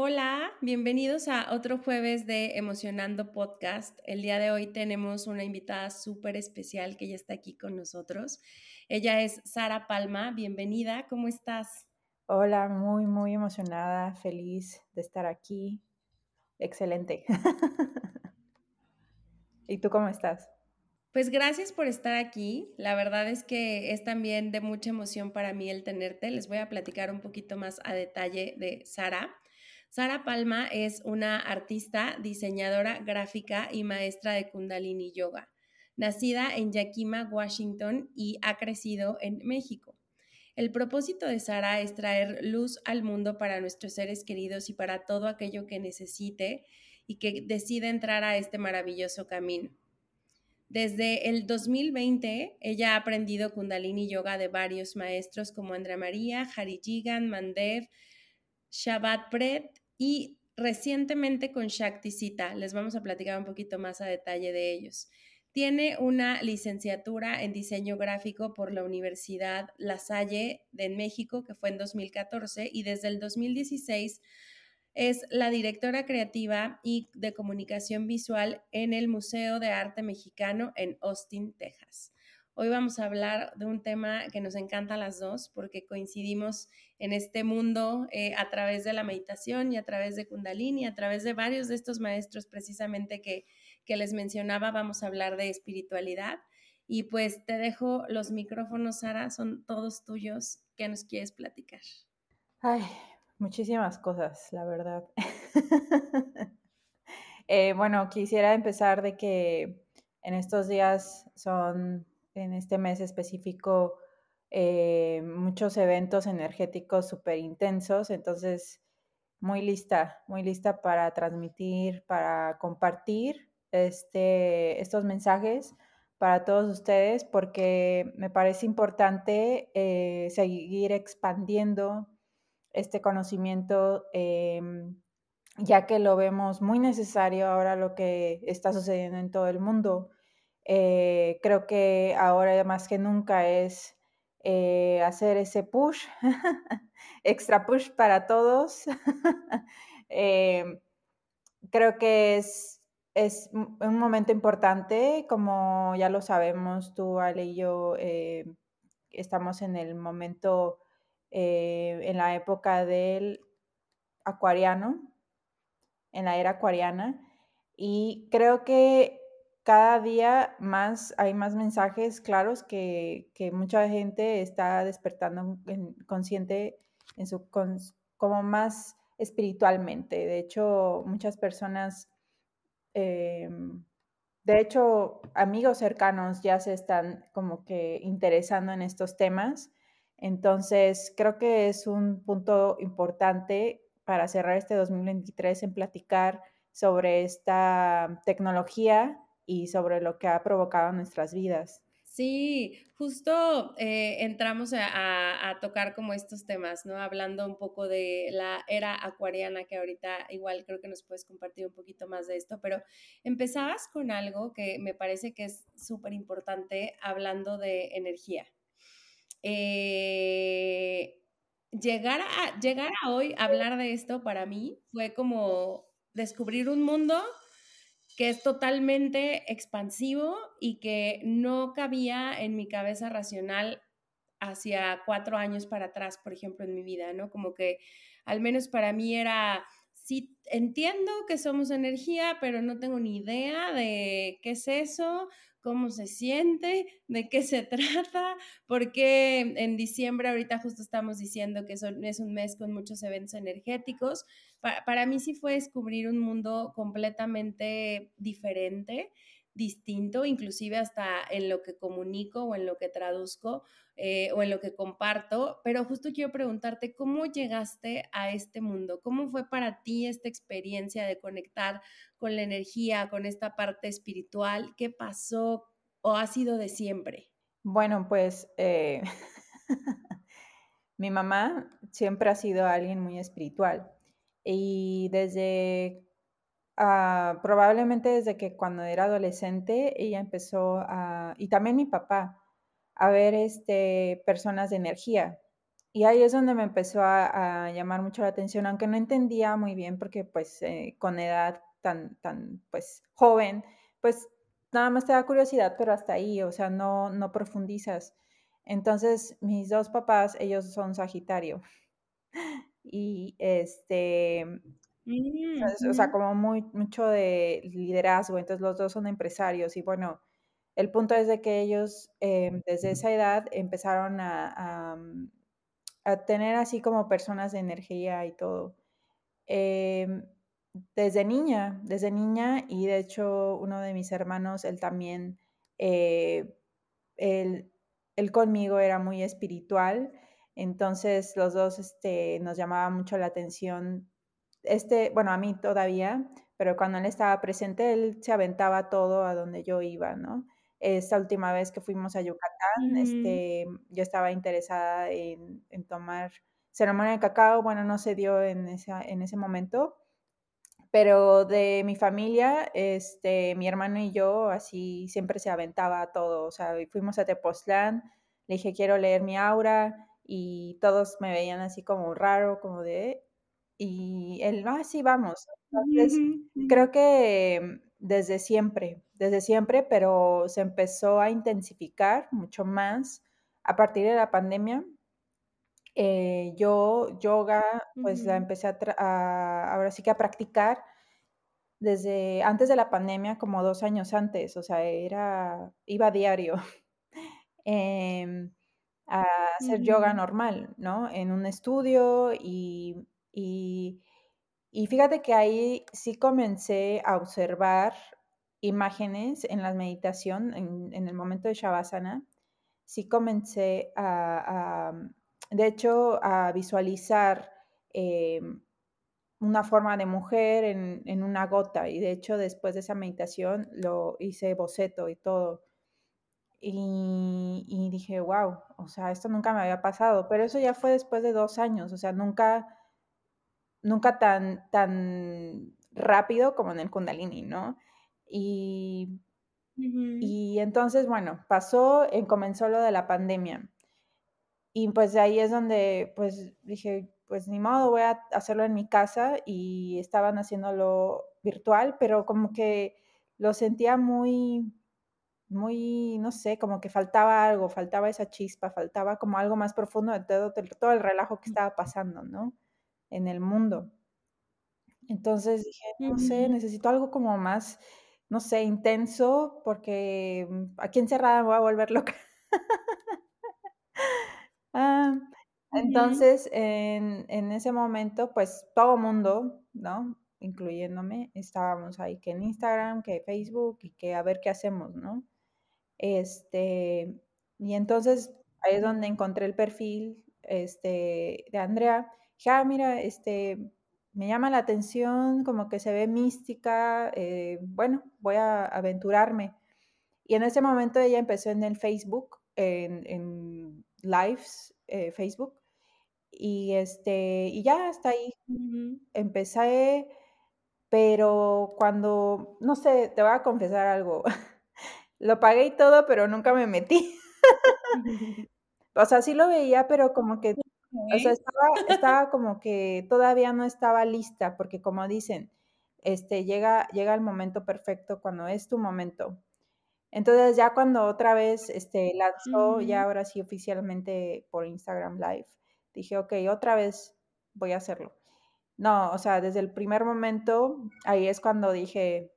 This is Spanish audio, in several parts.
Hola, bienvenidos a otro jueves de Emocionando Podcast. El día de hoy tenemos una invitada súper especial que ya está aquí con nosotros. Ella es Sara Palma. Bienvenida, ¿cómo estás? Hola, muy, muy emocionada, feliz de estar aquí. Excelente. ¿Y tú cómo estás? Pues gracias por estar aquí. La verdad es que es también de mucha emoción para mí el tenerte. Les voy a platicar un poquito más a detalle de Sara. Sara Palma es una artista, diseñadora gráfica y maestra de Kundalini Yoga. Nacida en Yakima, Washington y ha crecido en México. El propósito de Sara es traer luz al mundo para nuestros seres queridos y para todo aquello que necesite y que decida entrar a este maravilloso camino. Desde el 2020, ella ha aprendido Kundalini Yoga de varios maestros como Andrea María, Hari Jigan, Mandev, Shabbat Pret y recientemente con Shakti Sita. Les vamos a platicar un poquito más a detalle de ellos. Tiene una licenciatura en diseño gráfico por la Universidad La Salle de México, que fue en 2014, y desde el 2016 es la directora creativa y de comunicación visual en el Museo de Arte Mexicano en Austin, Texas. Hoy vamos a hablar de un tema que nos encanta a las dos porque coincidimos en este mundo eh, a través de la meditación y a través de Kundalini, a través de varios de estos maestros precisamente que, que les mencionaba, vamos a hablar de espiritualidad. Y pues te dejo los micrófonos, Sara, son todos tuyos. ¿Qué nos quieres platicar? Ay, muchísimas cosas, la verdad. Eh, bueno, quisiera empezar de que en estos días son en este mes específico eh, muchos eventos energéticos súper intensos, entonces muy lista, muy lista para transmitir, para compartir este, estos mensajes para todos ustedes porque me parece importante eh, seguir expandiendo este conocimiento, em, ya que lo vemos muy necesario ahora lo que está sucediendo en todo el mundo. Eh, creo que ahora más que nunca es eh, hacer ese push, extra push para todos. Eh, creo que es, es un momento importante, como ya lo sabemos, tú, Ale y yo estamos en el momento, en la época del acuariano, en la era acuariana, y creo que cada día más hay más mensajes claros que, mucha gente está despertando consciente en su como más espiritualmente. De hecho, muchas personas, em, de hecho, amigos cercanos ya se están como que interesando en estos temas. Entonces, creo que es un punto importante para cerrar este 2023 en platicar sobre esta tecnología y sobre lo que ha provocado nuestras vidas. Sí, justo eh, entramos a, tocar como estos temas, ¿no? Hablando un poco de la era acuariana, que ahorita igual creo que nos puedes compartir un poquito más de esto, pero empezabas con algo que me parece que es súper importante hablando de energía. Eh, llegar, a, llegar a hoy a hablar de esto para mí fue como descubrir un mundo que es totalmente expansivo y que no cabía en mi cabeza racional hacia cuatro años para atrás, por ejemplo, en mi vida, ¿no? Como que al menos para mí era, sí, entiendo que somos energía, pero no tengo ni idea de qué es eso, cómo se siente, de qué se trata, porque en diciembre ahorita justo estamos diciendo que es un mes con muchos eventos energéticos. Para, mí sí fue descubrir un mundo completamente diferente distinto, inclusive hasta en lo que comunico o en lo que traduzco eh, o en lo que comparto, pero justo quiero preguntarte, ¿cómo llegaste a este mundo? ¿Cómo fue para ti esta experiencia de conectar con la energía, con esta parte espiritual? ¿Qué pasó o ha sido de siempre? Bueno, pues eh, mi mamá siempre ha sido alguien muy espiritual y desde Ah, probablemente desde que cuando era adolescente ella empezó a, y también mi papá, a ver este, personas de energía. Y ahí es donde me empezó a, llamar mucho la atención, aunque no entendía muy bien porque pues eh, con edad tan, tan pues joven, pues nada más te da curiosidad, pero hasta ahí, o sea, no, no profundizas. Entonces, mis dos papás, ellos son Sagitario. Y este, o sea, como muy, mucho de liderazgo, entonces los dos son empresarios y bueno, el punto es de que ellos em, desde esa edad empezaron a, mm, a, tener así como personas de energía y todo. Em, desde niña, desde niña y de hecho uno de mis hermanos, él también, eh, él, él, conmigo era muy espiritual, entonces los dos este, nos llamaba mucho la atención este, bueno, a mí todavía, pero cuando él estaba presente, él se aventaba todo a donde yo iba, ¿no? Esta última vez que fuimos a Yucatán, este, yo estaba interesada en, tomar ceremonia de cacao, bueno, no se dio en, esa, en ese momento, pero de mi familia, este, mi hermano y yo, así siempre se aventaba todo, o sea, fuimos a Tepoztlán, le dije, quiero leer mi aura, y todos me veían así como raro, como de, y él, ah, sí, vamos. Entonces, creo que desde siempre, desde siempre, pero se empezó a intensificar mucho más a partir de la pandemia. Eh, yo yoga, pues la empecé a, ahora sí que a practicar desde antes de la pandemia, como dos años antes, o sea, era, iba a diario em, a hacer yoga normal, ¿no? En un estudio y y, fíjate que ahí sí comencé a observar imágenes en la meditación, en, el momento de Shavasana, sí comencé a, de hecho, a visualizar eh, una forma de mujer en, una gota. Y de hecho, después de esa meditación lo hice boceto y todo. Y, y, dije, wow, o sea, esto nunca me había pasado. Pero eso ya fue después de dos años. O sea, nunca nunca tan, tan rápido como en el Kundalini, ¿no? Y, y entonces, bueno, pasó, y comenzó lo de la pandemia. Y pues de ahí es donde, pues dije, pues ni modo, voy a hacerlo en mi casa y estaban haciéndolo virtual, pero como que lo sentía muy, muy, no sé, como que faltaba algo, faltaba esa chispa, faltaba como algo más profundo de todo, todo el relajo que estaba pasando, ¿no? En el mundo. Entonces dije, no sé, necesito algo como más, no sé, intenso, porque mm, aquí encerrada me voy a volver loca. Ah, entonces, en, en, ese momento, pues todo mundo, ¿no? Incluyéndome, estábamos ahí que en Instagram, que Facebook y que a ver qué hacemos, ¿no? Este, y entonces ahí es donde encontré el perfil este, de Andrea dije, ah, mira, este, me llama la atención, como que se ve mística, eh, bueno, voy a aventurarme. Y en ese momento ella empezó en el Facebook, en, lives, eh, Facebook, y, este, y ya hasta ahí empecé, pero cuando, no sé, te voy a confesar algo, lo pagué y todo, pero nunca me metí. o sea, sí lo veía, pero como que o sea, estaba, como que todavía no estaba lista, porque como dicen, este, llega, llega el momento perfecto cuando es tu momento. Entonces ya cuando otra vez este, lanzó, ya ahora sí oficialmente por Instagram Live, dije, ok, otra vez voy a hacerlo. No, o sea, desde el primer momento, ahí es cuando dije,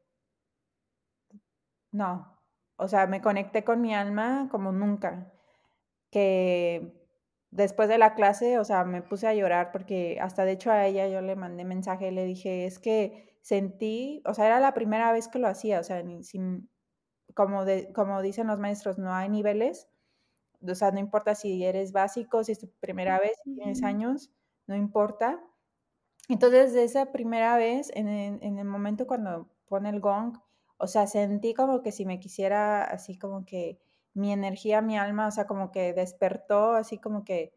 no, o sea, me conecté con mi alma como nunca, que después de la clase, o sea, me puse a llorar porque hasta de hecho a ella yo le mandé mensaje y le dije, es que sentí, o sea, era la primera vez que lo hacía, o sea, sin, como, de, como dicen los maestros, no hay niveles. O sea, no importa si eres básico, si es tu primera vez, si tienes años, no importa. Entonces, de esa primera vez, en en el momento cuando pone el gong, o sea, sentí como que si me quisiera, así como que mi energía, mi alma, o sea, como que despertó, así como que,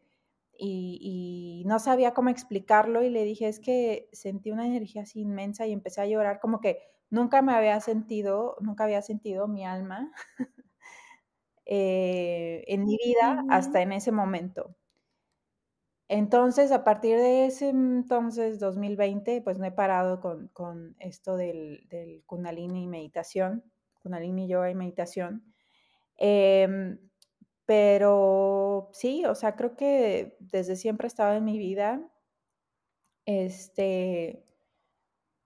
y, no sabía cómo explicarlo y le dije, es que sentí una energía así inmensa y empecé a llorar, como que nunca me había sentido, nunca había sentido mi alma eh, en mi vida hasta en ese momento. Entonces, a partir de ese entonces, 2020, pues no he parado con, esto del, del, Kundalini y meditación, Kundalini Yoga y meditación. Em, pero sí, o sea, creo que desde siempre ha estado en mi vida. Este,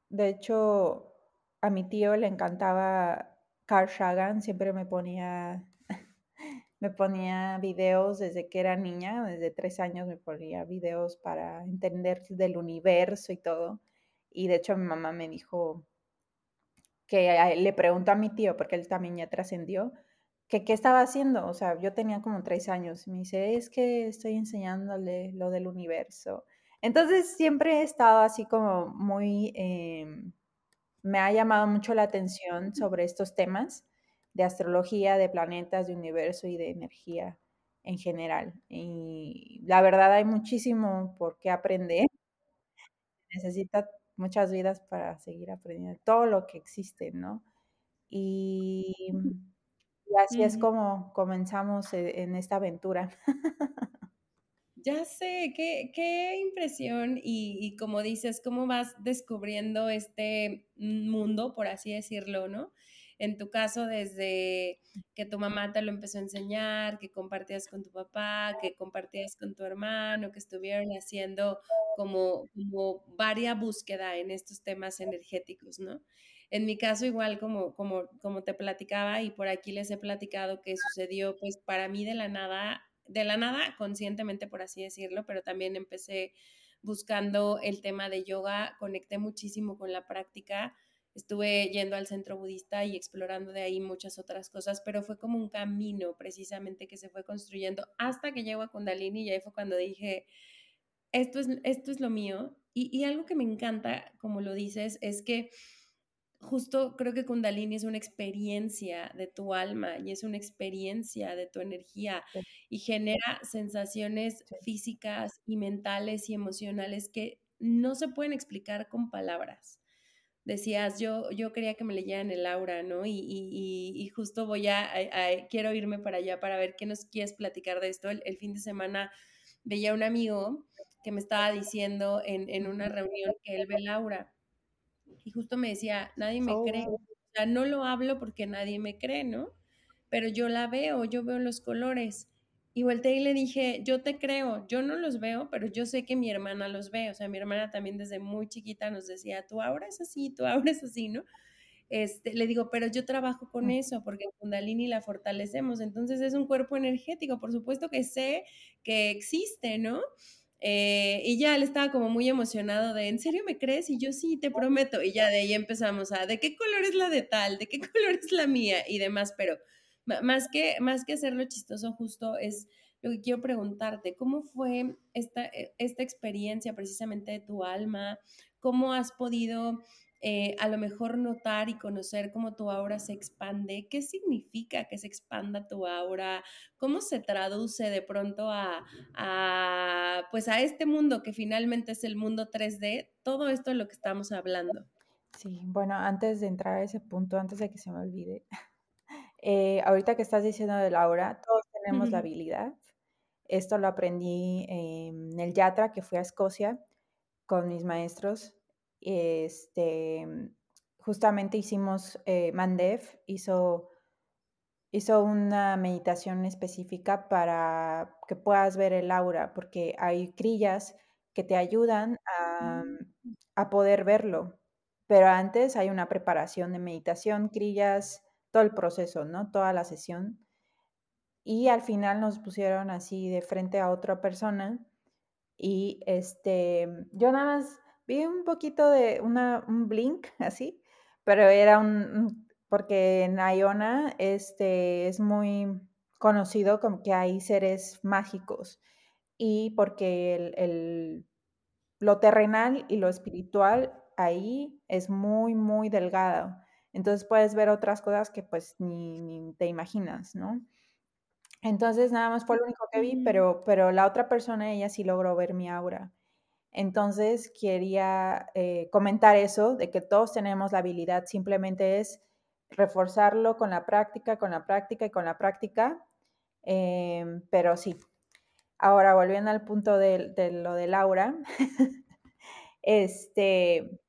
de hecho, a mi tío le encantaba Carl Sagan, siempre me ponía me ponía videos desde que era niña, desde tres años me ponía videos para entender del universo y todo. Y de hecho mi mamá me dijo que le preguntó a mi tío, porque él también ya trascendió, que qué estaba haciendo. O sea, yo tenía como tres años. Me dice, es que estoy enseñándole lo del universo. Entonces siempre he estado así como muy, em, me ha llamado mucho la atención sobre estos temas de astrología, de planetas, de universo y de energía en general. Y la verdad hay muchísimo por qué aprender. Necesita muchas vidas para seguir aprendiendo todo lo que existe, ¿no? Y, así es como comenzamos e, en esta aventura. Ya sé, qué, qué impresión y, y, como dices, cómo vas descubriendo este mundo, por así decirlo, ¿no? en tu caso desde que tu mamá te lo empezó a enseñar, que compartías con tu papá, que compartías con tu hermano, que estuvieron haciendo como, como varia búsqueda en estos temas energéticos, ¿no? En mi caso, igual como, como, como te platicaba y por aquí les he platicado que sucedió, pues para mí de la nada, de la nada, conscientemente por así decirlo, pero también empecé buscando el tema de yoga, conecté muchísimo con la práctica, estuve yendo al centro budista y explorando de ahí muchas otras cosas, pero fue como un camino precisamente que se fue construyendo hasta que llego a Kundalini y ahí fue cuando dije, esto es, esto es lo mío. Y, y algo que me encanta, como lo dices, es que justo creo que Kundalini es una experiencia de tu alma y es una experiencia de tu energía y genera sensaciones físicas y mentales y emocionales que no se pueden explicar con palabras decías, yo, yo quería que me leyeran el aura, ¿no? Y, y, y justo voy a, quiero irme para allá para ver qué nos quieres platicar de esto. El, fin de semana veía un amigo que me estaba diciendo en, en, una reunión que él ve el aura. Y justo me decía, nadie me cree. Oh. O sea, no lo hablo porque nadie me cree, ¿no? Pero yo la veo, yo veo los colores. Y volteé y le dije, yo te creo, yo no los veo, pero yo sé que mi hermana los ve. O sea, mi hermana también desde muy chiquita nos decía, tú ahora es así, tú ahora es así, ¿no? Este, le digo, pero yo trabajo con eso porque Kundalini la fortalecemos. Entonces es un cuerpo energético, por supuesto que sé que existe, ¿no? Eh, y ya él estaba como muy emocionado de, ¿en serio me crees? Y yo sí, te prometo. Y ya de ahí empezamos a, ¿de qué color es la de tal? ¿De qué color es la mía? Y demás, pero más que, más que hacerlo chistoso justo es lo que quiero preguntarte, ¿cómo fue esta, eh, esta experiencia precisamente de tu alma? ¿Cómo has podido eh, a lo mejor notar y conocer cómo tu aura se expande? ¿Qué significa que se expanda tu aura? ¿Cómo se traduce de pronto a, a, pues a este mundo que finalmente es el mundo 3D? Todo esto es lo que estamos hablando. Sí, bueno, antes de entrar a ese punto, antes de que se me olvide, eh, ahorita que estás diciendo de Laura, todos tenemos la habilidad. Esto lo aprendí en el Yatra, que fui a Escocia con mis maestros. Este, justamente hicimos, eh, Mandev hizo, hizo una meditación específica para que puedas ver el aura, porque hay crillas que te ayudan a, mm. a poder verlo. Pero antes hay una preparación de meditación, crillas, todo el proceso, ¿no? Toda la sesión. Y al final nos pusieron así de frente a otra persona y este, yo nada más vi un poquito de una, un blink así, pero era un, porque en Iona este, es muy conocido como que hay seres mágicos y porque el, lo terrenal y lo espiritual ahí es muy, muy delgado. Entonces puedes ver otras cosas que pues ni, te imaginas, ¿no? Entonces nada más fue lo único que vi, pero, pero la otra persona, ella sí logró ver mi aura. Entonces quería eh, comentar eso, de que todos tenemos la habilidad, simplemente es reforzarlo con la práctica, con la práctica y con la práctica. Em, pero sí. Ahora, volviendo al punto de, lo de Laura, este,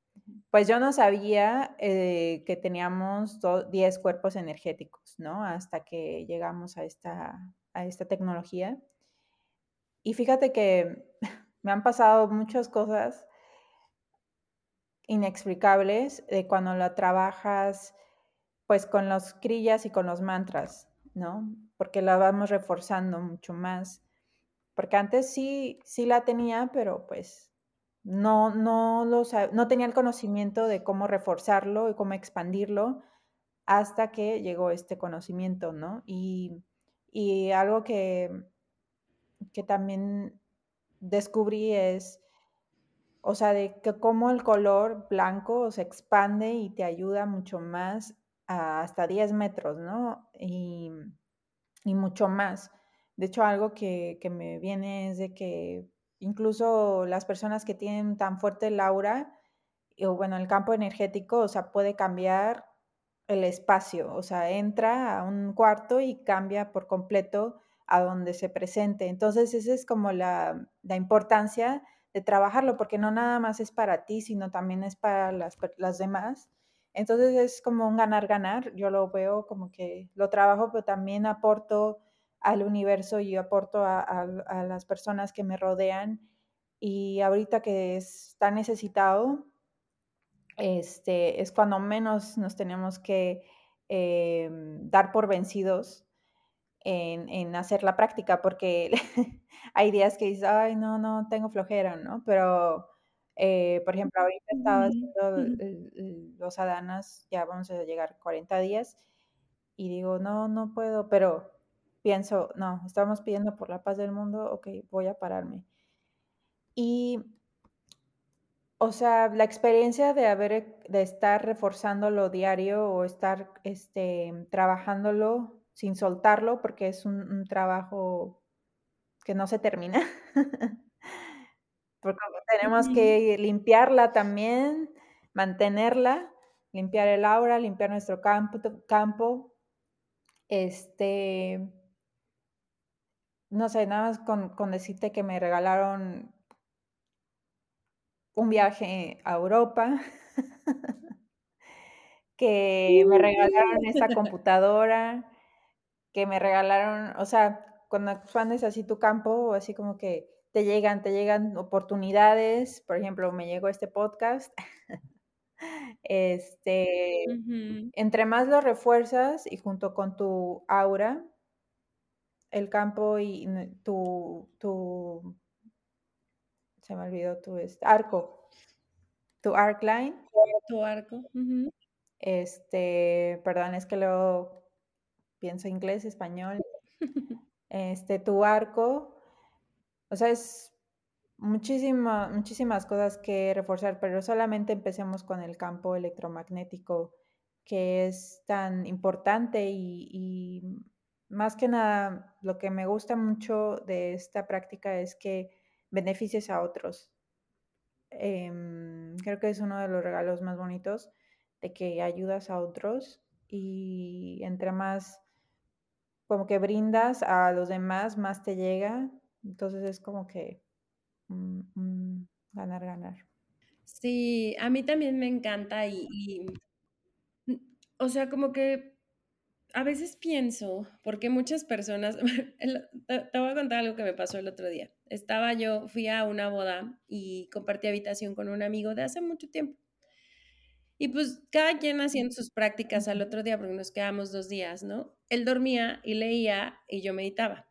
pues yo no sabía eh, que teníamos 10 cuerpos energéticos, ¿no? Hasta que llegamos a esta, a esta tecnología. Y fíjate que me han pasado muchas cosas inexplicables de cuando la trabajas pues con los crillas y con los mantras, ¿no? Porque la vamos reforzando mucho más. Porque antes sí, sí la tenía, pero pues no, no, lo, no tenía el conocimiento de cómo reforzarlo y cómo expandirlo hasta que llegó este conocimiento, ¿no? Y, y algo que, que también descubrí es, o sea, de que cómo el color blanco se expande y te ayuda mucho más hasta 10 metros, ¿no? Y, mucho más. De hecho, algo que, me viene es de que incluso las personas que tienen tan fuerte el aura, o bueno, el campo energético, o sea, puede cambiar el espacio, o sea, entra a un cuarto y cambia por completo a donde se presente. Entonces, esa es como la, la importancia de trabajarlo, porque no nada más es para ti, sino también es para las, las demás. Entonces es como un ganar-ganar, yo lo veo como que lo trabajo, pero también aporto al universo y aporto a, las personas que me rodean. Y ahorita que está necesitado, este, es cuando menos nos tenemos que em, dar por vencidos en, en, hacer la práctica, porque hay días que dices, ay, no, no, tengo flojera, ¿no? Pero eh, por ejemplo, ahorita estaba haciendo los adanas, ya vamos a llegar 40 días, y digo, no, no puedo, pero pienso, no, estamos pidiendo por la paz del mundo, ok, voy a pararme. Y, o sea, la experiencia de haber, de estar reforzándolo diario o estar, este, trabajándolo sin soltarlo, porque es un trabajo que no se termina. porque tenemos que limpiarla también, mantenerla, limpiar el aura, limpiar nuestro campo, campo. Este, no sé, nada más con, con decirte que me regalaron un viaje a Europa, que me regalaron esta computadora, que me regalaron, o sea, cuando expandes así tu campo, así como que te llegan, te llegan oportunidades, por ejemplo, me llegó este podcast. este, entre más lo refuerzas y junto con tu aura, el campo y tu, tu se me olvidó tu este, arco, tu arc line. Tu arco. Este, perdón, es que luego pienso inglés, español. Este, tu arco o sea, es muchísimas cosas que reforzar, pero solamente empecemos con el campo electromagnético, que es tan importante y, más que nada lo que me gusta mucho de esta práctica es que beneficies a otros. Em, creo que es uno de los regalos más bonitos de que ayudas a otros y entre más como que brindas a los demás, más te llega entonces es como que ganar, ganar. Sí, a mí también me encanta y, o sea, como que a veces pienso, porque muchas personas, te, voy a contar algo que me pasó el otro día. Estaba yo, fui a una boda y compartí habitación con un amigo de hace mucho tiempo. Y pues cada quien haciendo sus prácticas al otro día, porque nos quedamos dos días, ¿no? Él dormía y leía y yo meditaba.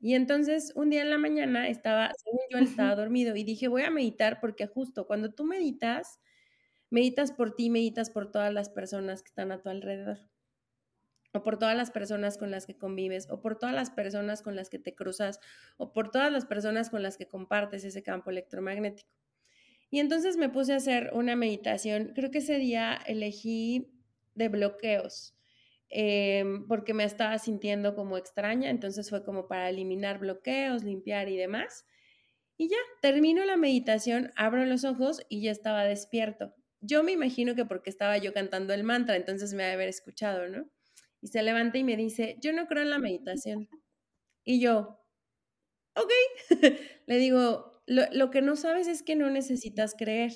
Y entonces un día en la mañana estaba, según yo, él estaba dormido y dije, voy a meditar porque justo cuando tú meditas, meditas por ti, meditas por todas las personas que están a tu alrededor. o por todas las personas con las que convives, o por todas las personas con las que te cruzas, o por todas las personas con las que compartes ese campo electromagnético. Y entonces me puse a hacer una meditación. Creo que ese día elegí de bloqueos, em, porque me estaba sintiendo como extraña, entonces fue como para eliminar bloqueos, limpiar y demás. Y ya, termino la meditación, abro los ojos y ya estaba despierto. Yo me imagino que porque estaba yo cantando el mantra, entonces me ha de haber escuchado, ¿no? Y se levanta y me dice, yo no creo en la meditación. Y yo, ok, le digo, lo, que no sabes es que no necesitas creer,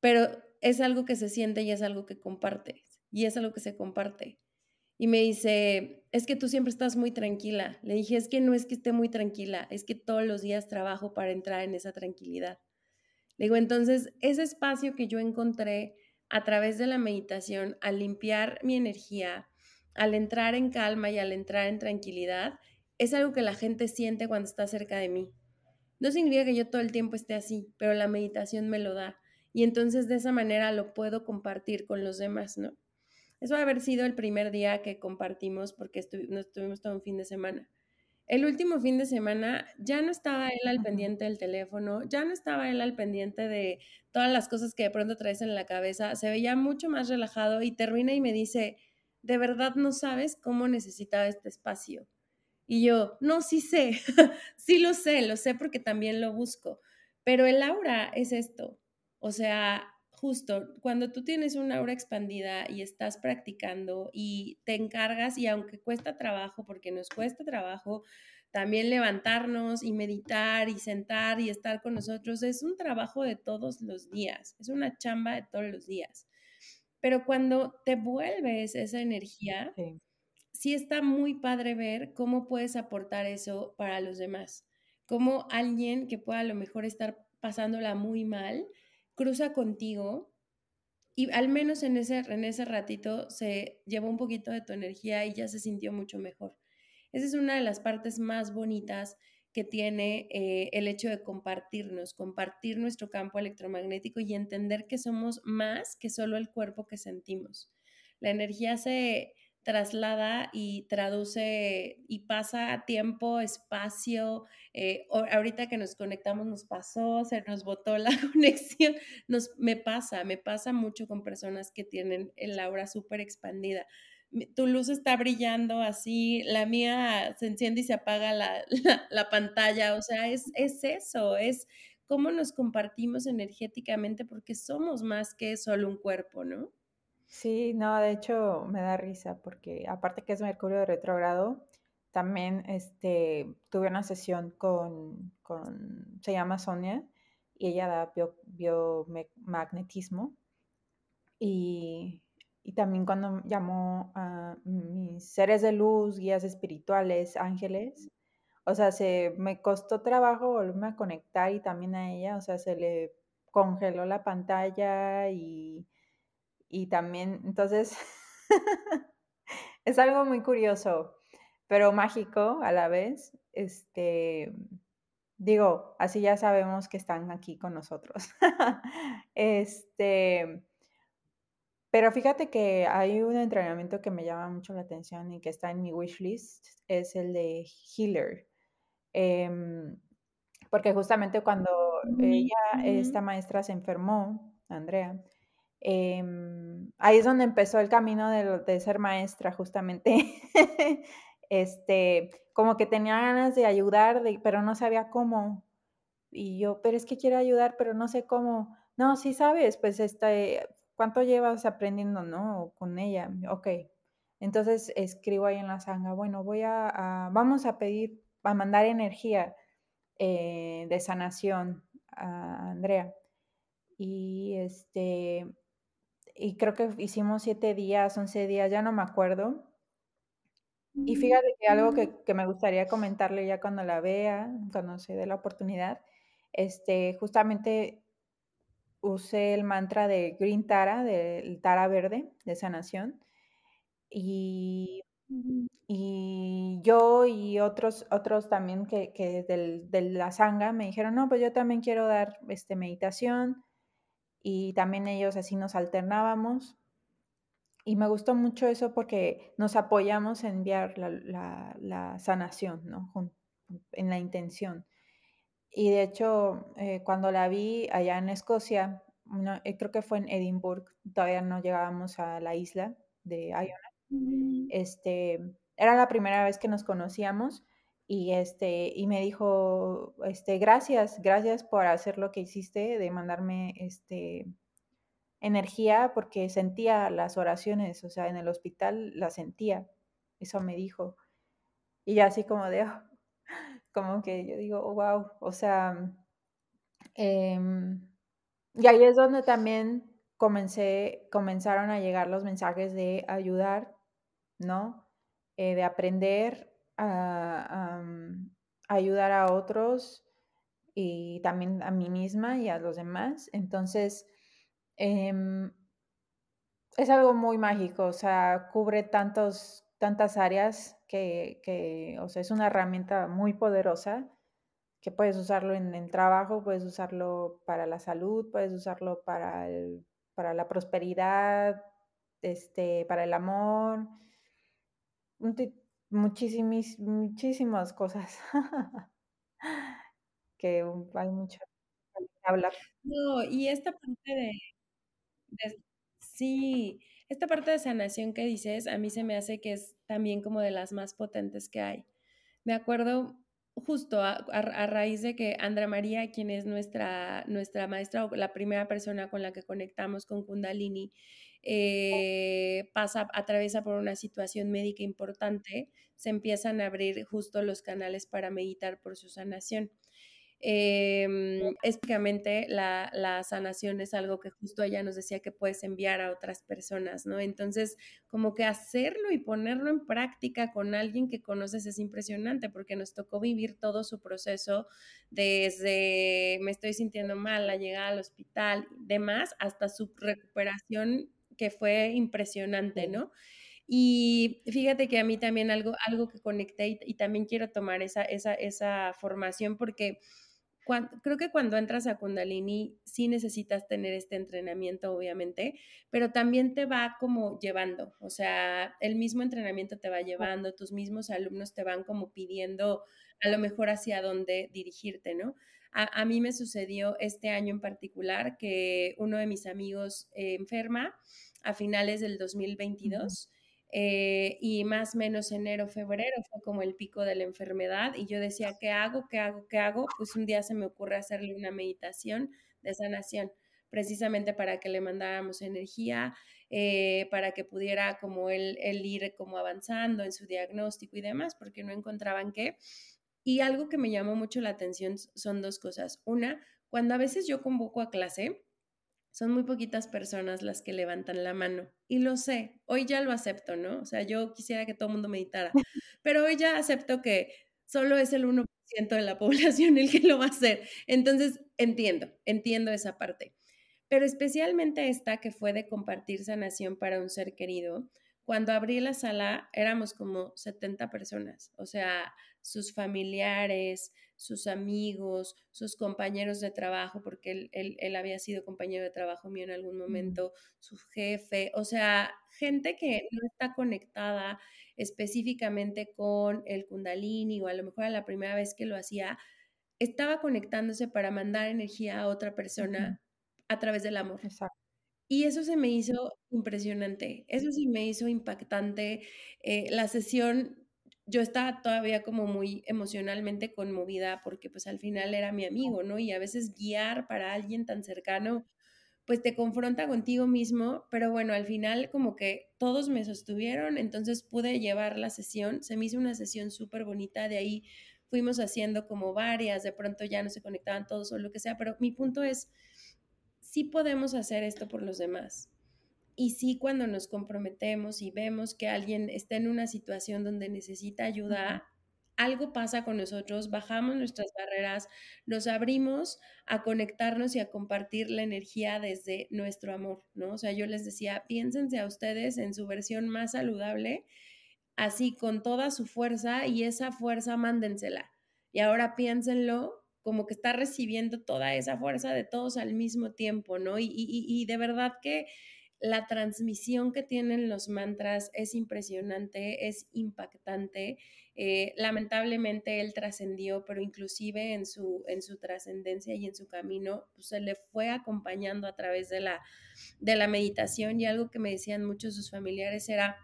pero es algo que se siente y es algo que compartes, y es algo que se comparte. Y me dice, es que tú siempre estás muy tranquila. Le dije, es que no es que esté muy tranquila, es que todos los días trabajo para entrar en esa tranquilidad. Le digo, entonces, ese espacio que yo encontré a través de la meditación, al limpiar mi energía, al entrar en calma y al entrar en tranquilidad, es algo que la gente siente cuando está cerca de mí. No significa que yo todo el tiempo esté así, pero la meditación me lo da. Y entonces de esa manera lo puedo compartir con los demás, ¿no? Eso va a haber sido el primer día que compartimos porque nos estuvimos todo un fin de semana. El último fin de semana ya no estaba él al pendiente del teléfono, ya no estaba él al pendiente de todas las cosas que de pronto traes en la cabeza, se veía mucho más relajado y termina y me dice, de verdad no sabes cómo necesitaba este espacio. Y yo, no, sí sé, sí lo sé, lo sé porque también lo busco, pero el aura es esto, o sea, justo cuando tú tienes una aura expandida y estás practicando y te encargas, y aunque cuesta trabajo, porque nos cuesta trabajo, también levantarnos y meditar y sentar y estar con nosotros, es un trabajo de todos los días, es una chamba de todos los días. Pero cuando te vuelves esa energía, sí está muy padre ver cómo puedes aportar eso para los demás, cómo alguien que pueda a lo mejor estar pasándola muy mal, cruza contigo y al menos en ese, en ese ratito se llevó un poquito de tu energía y ya se sintió mucho mejor. Esa es una de las partes más bonitas que tiene eh, el hecho de compartirnos, compartir nuestro campo electromagnético y entender que somos más que solo el cuerpo que sentimos. La energía se, traslada y traduce y pasa tiempo, espacio. Eh, ahorita que nos conectamos nos pasó, se nos botó la conexión. Nos, me pasa, me pasa mucho con personas que tienen el aura súper expandida. Tu luz está brillando así, la mía se enciende y se apaga la, la, pantalla. O sea, es, es eso, es cómo nos compartimos energéticamente porque somos más que solo un cuerpo, ¿no? Sí, no, de hecho me da risa porque aparte que es Mercurio de retrogrado, también este, tuve una sesión con, con se llama Sonia, y ella da biomagnetismo. y, y también cuando llamó a mis seres de luz, guías espirituales, ángeles, o sea, se me costó trabajo volverme a conectar y también a ella, o sea, se le congeló la pantalla y y también, entonces, es algo muy curioso, pero mágico a la vez. Este, digo, así ya sabemos que están aquí con nosotros. este, pero fíjate que hay un entrenamiento que me llama mucho la atención y que está en mi wishlist, es el de Healer. Em, porque justamente cuando ella, esta maestra, se enfermó, Andrea, Em, ahí es donde empezó el camino de, ser maestra, justamente. este, como que tenía ganas de ayudar, pero no sabía cómo. Y yo, pero es que quiero ayudar, pero no sé cómo. No, sí sabes, pues, este, ¿cuánto llevas aprendiendo, no? Con ella. Ok. Entonces escribo ahí en la sanga, bueno, voy a, vamos a pedir, a mandar energía eh, de sanación a Andrea. Y este, y creo que hicimos siete días, once días, ya no me acuerdo. Y fíjate que algo que, que, me gustaría comentarle ya cuando la vea, cuando se dé la oportunidad, este, justamente usé el mantra de Green Tara, del Tara verde, de sanación. Y, y yo y otros, otros también que, que del, de la sanga me dijeron, no, pues yo también quiero dar este, meditación y también ellos así nos alternábamos. y me gustó mucho eso porque nos apoyamos en enviar la, sanación, ¿no? En la intención. Y de hecho, eh, cuando la vi allá en Escocia, eh, creo que fue en Edimburgo, todavía no llegábamos a la isla de Iona. Mm. Este, era la primera vez que nos conocíamos y este y me dijo, este, gracias, gracias por hacer lo que hiciste de mandarme este energía porque sentía las oraciones, o sea, en el hospital las sentía. Eso me dijo. Y así como de, oh, como que yo digo, wow, o sea, em, y ahí es donde también comencé, comenzaron a llegar los mensajes de ayudar, ¿no? Eh, de aprender a, ayudar a otros y también a mí misma y a los demás. Entonces, em, es algo muy mágico, o sea, cubre tantos, tantas áreas que, que, o sea, es una herramienta muy poderosa que puedes usarlo en el trabajo, puedes usarlo para la salud, puedes usarlo para, el, para la prosperidad, este, para el amor, muchísimas, muchísimas cosas que hay mucho que hablar. No, y esta parte de, sí, esta parte de sanación que dices, a mí se me hace que es también como de las más potentes que hay. Me acuerdo justo a, raíz de que Andra María, quien es nuestra, nuestra maestra o la primera persona con la que conectamos con Kundalini, eh, pasa, atraviesa por una situación médica importante, se empiezan a abrir justo los canales para meditar por su sanación. Eh, la, la, sanación es algo que justo ella nos decía que puedes enviar a otras personas, ¿no? Entonces, como que hacerlo y ponerlo en práctica con alguien que conoces es impresionante porque nos tocó vivir todo su proceso desde me estoy sintiendo mal, la llegada al hospital, demás, hasta su recuperación que fue impresionante, ¿no? Y fíjate que a mí también algo, algo que conecté y, y también quiero tomar esa, esa, esa formación porque creo que cuando entras a Kundalini sí necesitas tener este entrenamiento, obviamente, pero también te va como llevando, o sea, el mismo entrenamiento te va llevando, tus mismos alumnos te van como pidiendo a lo mejor hacia dónde dirigirte, ¿no? A, mí me sucedió este año en particular que uno de mis amigos eh, enferma a finales del 2022. Eh, y más o menos enero, febrero fue como el pico de la enfermedad y yo decía, ¿qué hago? ¿Qué hago? ¿Qué hago? Pues un día se me ocurre hacerle una meditación de sanación, precisamente para que le mandáramos energía, eh, para que pudiera como él, él ir como avanzando en su diagnóstico y demás, porque no encontraban qué. Y algo que me llamó mucho la atención son dos cosas. Una, cuando a veces yo convoco a clase, son muy poquitas personas las que levantan la mano. Y lo sé, hoy ya lo acepto, ¿no? O sea, yo quisiera que todo el mundo meditara, pero hoy ya acepto que solo es el 1% de la población el que lo va a hacer. Entonces, entiendo, entiendo esa parte. Pero especialmente esta que fue de compartir sanación para un ser querido, cuando abrí la sala éramos como 70 personas, o sea, sus familiares, sus amigos, sus compañeros de trabajo, porque él, había sido compañero de trabajo mío en algún momento, su jefe, o sea, gente que no está conectada específicamente con el kundalini o a lo mejor a la primera vez que lo hacía, estaba conectándose para mandar energía a otra persona a través del amor. Exacto. Y eso se me hizo impresionante, eso se me hizo impactante. Eh, la sesión yo estaba todavía como muy emocionalmente conmovida porque pues al final era mi amigo, ¿no? Y a veces guiar para alguien tan cercano, pues te confronta contigo mismo, pero bueno, al final como que todos me sostuvieron, entonces pude llevar la sesión, se me hizo una sesión súper bonita, de ahí fuimos haciendo como varias, de pronto ya no se conectaban todos o lo que sea, pero mi punto es, sí podemos hacer esto por los demás, y sí, cuando nos comprometemos y vemos que alguien está en una situación donde necesita ayuda, algo pasa con nosotros, bajamos nuestras barreras, nos abrimos a conectarnos y a compartir la energía desde nuestro amor, ¿no? O sea, yo les decía, piénsense a ustedes en su versión más saludable, así con toda su fuerza y esa fuerza mándensela. Y ahora piénsenlo como que está recibiendo toda esa fuerza de todos al mismo tiempo, ¿no? Y, y de verdad que la transmisión que tienen los mantras es impresionante, es impactante. Eh, lamentablemente él trascendió, pero inclusive en su, en su trascendencia y en su camino pues, se le fue acompañando a través de la, de la meditación y algo que me decían muchos sus familiares era,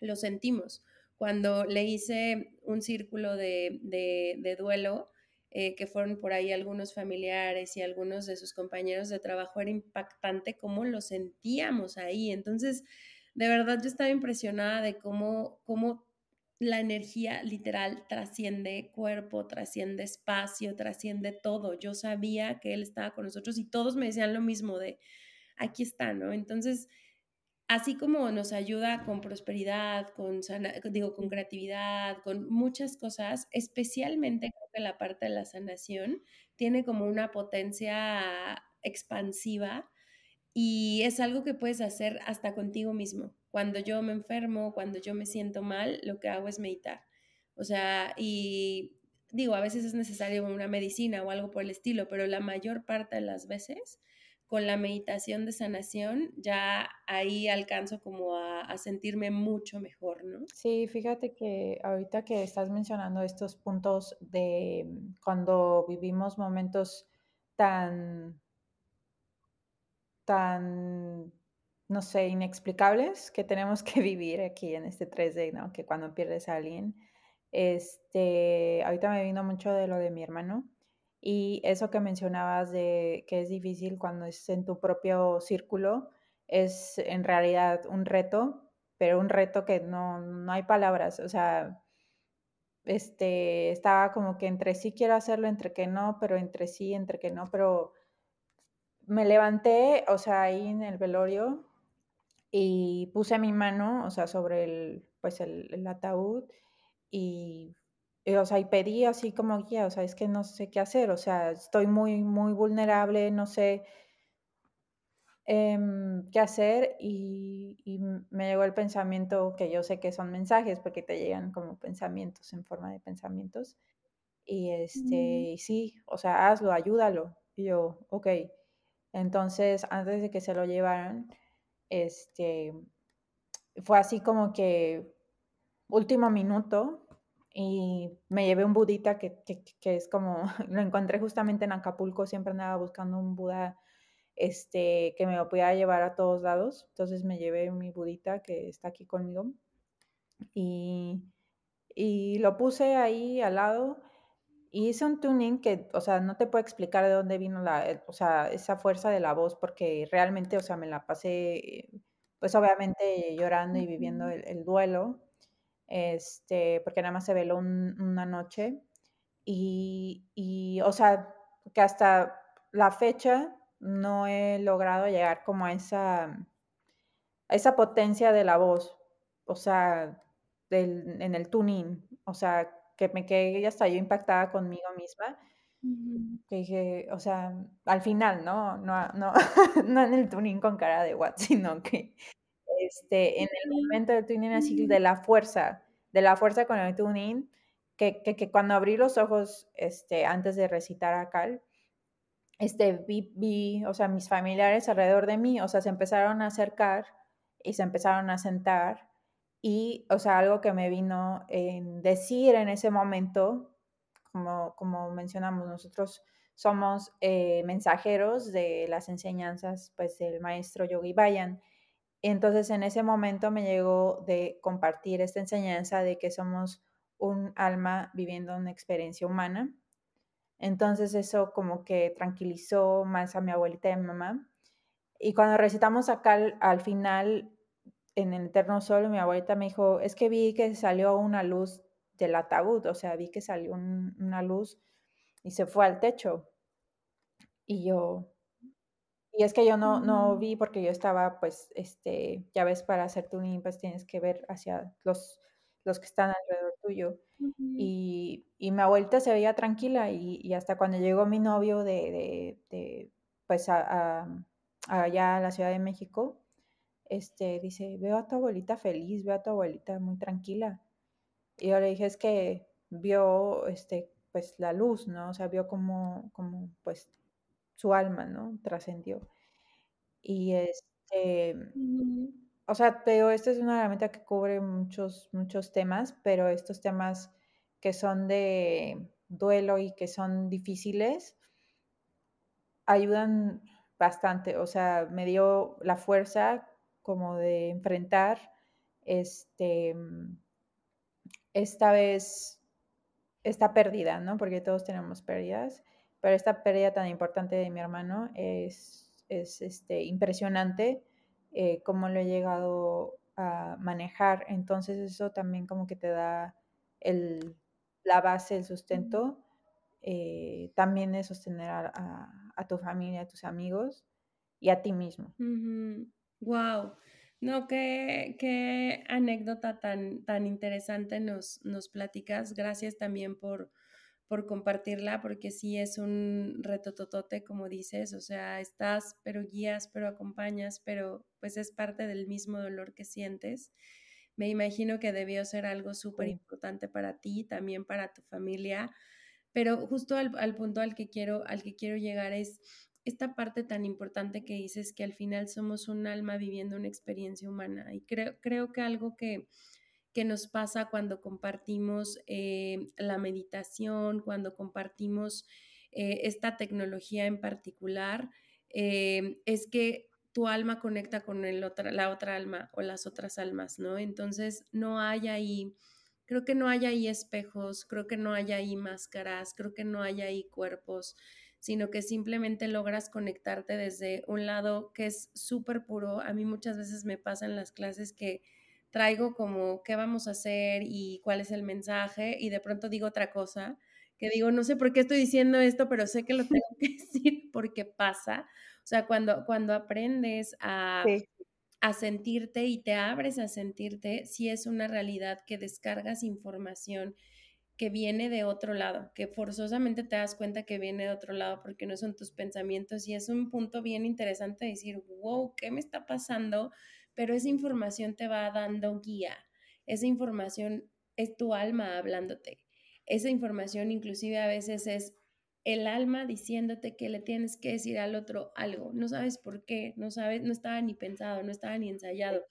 lo sentimos. Cuando le hice un círculo de, de duelo, eh, que fueron por ahí algunos familiares y algunos de sus compañeros de trabajo, era impactante cómo lo sentíamos ahí. Entonces, de verdad yo estaba impresionada de cómo, cómo la energía literal trasciende cuerpo, trasciende espacio, trasciende todo. Yo sabía que él estaba con nosotros y todos me decían lo mismo de, aquí está, ¿no? Entonces, así como nos ayuda con prosperidad, con, digo, con creatividad, con muchas cosas, especialmente creo que la parte de la sanación tiene como una potencia expansiva y es algo que puedes hacer hasta contigo mismo. Cuando yo me enfermo, cuando yo me siento mal, lo que hago es meditar. O sea, y digo, a veces es necesario una medicina o algo por el estilo, pero la mayor parte de las veces con la meditación de sanación, ya ahí alcanzo como a, sentirme mucho mejor, ¿no? Sí, fíjate que ahorita que estás mencionando estos puntos de mm, cuando vivimos momentos tan, tan, no sé, inexplicables que tenemos que vivir aquí en este 3D, ¿no? Que cuando pierdes a alguien, este, ahorita me vino mucho de lo de mi hermano y eso que mencionabas de que es difícil cuando es en tu propio círculo, es en realidad un reto, pero un reto que no, no hay palabras. O sea, este, estaba como que entre sí quiero hacerlo, entre que no, pero entre sí, entre que no, pero me levanté, o sea, ahí en el velorio y puse mi mano, o sea, sobre el, pues el, el ataúd y eh, o sea, y pedí así como guía, o sea, es que no sé qué hacer, o sea, estoy muy, muy vulnerable, no sé em, qué hacer y, me llegó el pensamiento que yo sé que son mensajes porque te llegan como pensamientos en forma de pensamientos. Y este, sí, o sea, hazlo, ayúdalo. Y yo, ok. Entonces, antes de que se lo llevaran, este, fue así como que último minuto, y me llevé un budita que, que, es como, lo encontré justamente en Acapulco, siempre andaba buscando un Buda este, que me lo pudiera llevar a todos lados. Entonces me llevé mi budita que está aquí conmigo y, y lo puse ahí al lado. Y hice un tuning que, o sea, no te puedo explicar de dónde vino la, o sea, esa fuerza de la voz, porque realmente, o sea, me la pasé, pues obviamente llorando y viviendo el duelo este, porque nada más se veló una noche. Y, y, o sea, que hasta la fecha no he logrado llegar como a esa, a esa potencia de la voz, o sea, del, en el tuning, o sea, que me quedé hasta yo impactada conmigo misma. Que dije, o sea, al final, ¿no? No, no, no en el tuning con cara de what, sino que este, en el momento del tuning así de la fuerza, de la fuerza con el tuning, que, que, cuando abrí los ojos este, antes de recitar a Cal, este, vi, vi, o sea, mis familiares alrededor de mí, o sea, se empezaron a acercar y se empezaron a sentar y, o sea, algo que me vino en decir en ese momento, como, como mencionamos, nosotros somos eh, mensajeros de las enseñanzas, pues, del maestro Yogi Bayan. Entonces en ese momento me llegó de compartir esta enseñanza de que somos un alma viviendo una experiencia humana. Entonces eso como que tranquilizó más a mi abuelita y a mi mamá. Y cuando recitamos acá al, final, en el Eterno Sol, mi abuelita me dijo, es que vi que salió una luz del ataúd, o sea, vi que salió una luz y se fue al techo. Y yo, y es que yo no, no vi porque yo estaba, pues, este, ya ves, para hacer tuning, pues tienes que ver hacia los, los que están alrededor tuyo. y, y, mi abuelita se veía tranquila y, hasta cuando llegó mi novio de, de, pues, a, allá a la Ciudad de México, este, dice, veo a tu abuelita feliz, veo a tu abuelita muy tranquila. Y yo le dije, es que vio, este, pues, la luz, ¿no? O sea, vio como, como pues, su alma, ¿no? Trascendió. Y, este, o sea, pero esta es una herramienta que cubre muchos, muchos temas, pero estos temas que son de duelo y que son difíciles, ayudan bastante. O sea, me dio la fuerza como de enfrentar este esta vez esta pérdida, ¿no? Porque todos tenemos pérdidas, pero esta pérdida tan importante de mi hermano es, es este, impresionante eh, cómo lo he llegado a manejar. Entonces eso también como que te da el, la base, el sustento, eh, también de sostener a, tu familia, a tus amigos y a ti mismo. Wow. No, qué, qué anécdota tan, tan interesante nos, nos platicas. Gracias también por, por compartirla, porque sí es un reto totote, como dices, o sea, estás, pero guías, pero acompañas, pero pues es parte del mismo dolor que sientes. Me imagino que debió ser algo súper importante para ti, también para tu familia, pero justo al, al, punto al que quiero, al que quiero llegar es esta parte tan importante que dices que al final somos un alma viviendo una experiencia humana. Y creo, creo que algo que, que nos pasa cuando compartimos eh, la meditación, cuando compartimos eh, esta tecnología en particular, eh, es que tu alma conecta con el otra, la otra alma o las otras almas, ¿no? Entonces no hay ahí, creo que no hay ahí espejos, creo que no hay ahí máscaras, creo que no hay ahí cuerpos, sino que simplemente logras conectarte desde un lado que es súper puro. A mí muchas veces me pasa en las clases que traigo como qué vamos a hacer y cuál es el mensaje y de pronto digo otra cosa, que digo, no sé por qué estoy diciendo esto, pero sé que lo tengo que decir porque pasa. O sea, cuando, cuando aprendes a, a sentirte y te abres a sentirte, sí es una realidad que descargas información que viene de otro lado, que forzosamente te das cuenta que viene de otro lado porque no son tus pensamientos y es un punto bien interesante decir, wow, ¿qué me está pasando? Pero esa información te va dando guía, esa información es tu alma hablándote, esa información inclusive a veces es el alma diciéndote que le tienes que decir al otro algo, no sabes por qué, no sabes, no estaba ni pensado, no estaba ni ensayado,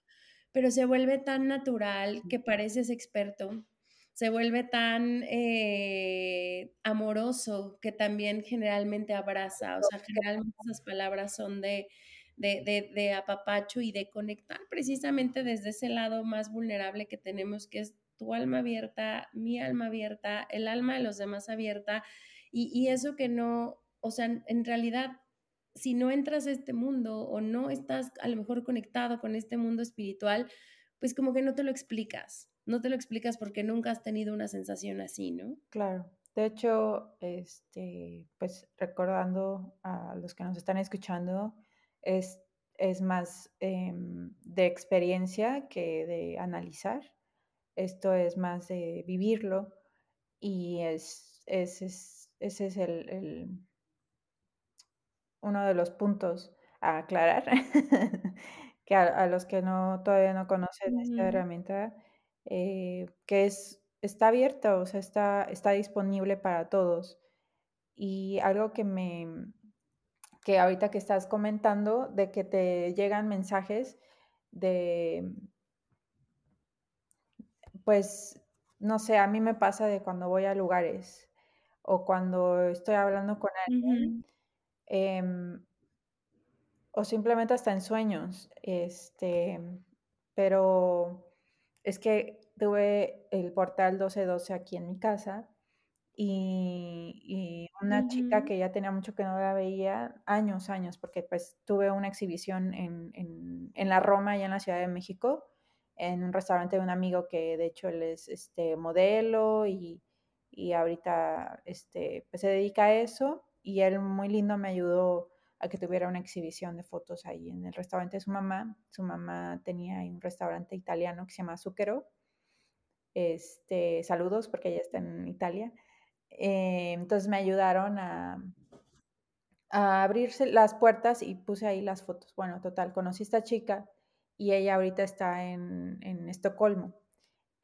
pero se vuelve tan natural que pareces experto se vuelve tan eh, amoroso que también generalmente abraza, o sea, generalmente esas palabras son de, de, de, apapacho y de conectar precisamente desde ese lado más vulnerable que tenemos, que es tu alma abierta, mi alma abierta, el alma de los demás abierta, y, y eso que no, o sea, en realidad si no entras a este mundo o no estás a lo mejor conectado con este mundo espiritual, pues como que no te lo explicas no te lo explicas porque nunca has tenido una sensación así, ¿no? Claro. De hecho, este, pues recordando a los que nos están escuchando, es, es más em, de experiencia que de analizar. Esto es más de vivirlo y es, es, ese es el, uno de los puntos a aclarar, que a, los que no todavía no conocen esta herramienta, eh, que es, está abierta, o sea, está, está disponible para todos. Y algo que me, que ahorita que estás comentando, de que te llegan mensajes de, pues, no sé, a mí me pasa de cuando voy a lugares o cuando estoy hablando con alguien, em, o simplemente hasta en sueños, este, pero es que tuve el portal 1212 aquí en mi casa y, una chica que ya tenía mucho que no la veía, años, años, porque pues tuve una exhibición en, en, la Roma, y en la Ciudad de México, en un restaurante de un amigo que de hecho él es este, modelo y, y ahorita este, pues, se dedica a eso y él muy lindo me ayudó a que tuviera una exhibición de fotos ahí en el restaurante de su mamá. Su mamá tenía un restaurante italiano que se llama Zucchero. Este, saludos porque ella está en Italia. Eh, entonces me ayudaron a, a abrirse las puertas y puse ahí las fotos. Bueno, total, conocí a esta chica y ella ahorita está en, en Estocolmo.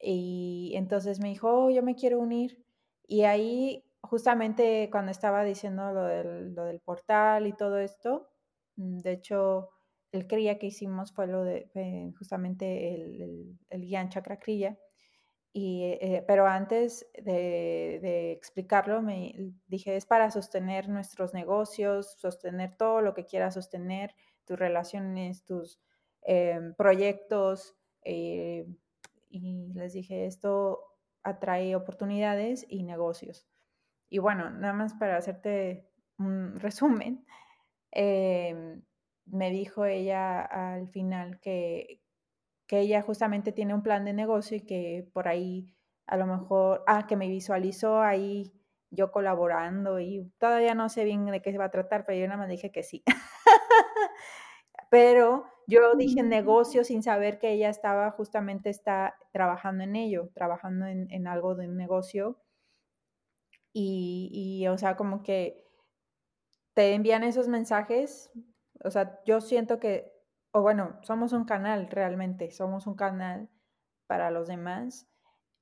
Y entonces me dijo, oh, yo me quiero unir. Y ahí justamente cuando estaba diciendo lo del, portal y todo esto, mm, de hecho, el kriya que hicimos fue lo de justamente el, el, el Chakra Kriya. Y, eh, pero antes de, explicarlo, me dije, es para sostener nuestros negocios, sostener todo lo que quieras sostener, tus relaciones, tus em, proyectos. Eh, y les dije, esto atrae oportunidades y negocios. Y bueno, nada más para hacerte un resumen, em, me dijo ella al final que, que ella justamente tiene un plan de negocio y que por ahí a lo mejor, ah, que me visualizó ahí yo colaborando y todavía no sé bien de qué se va a tratar, pero yo nada más dije que sí. pero yo dije negocio sin saber que ella estaba justamente está trabajando en ello, trabajando en, en algo de un negocio. Y, y, o sea, como que te envían esos mensajes o sea, yo siento que, o bueno, somos un canal realmente, somos un canal para los demás.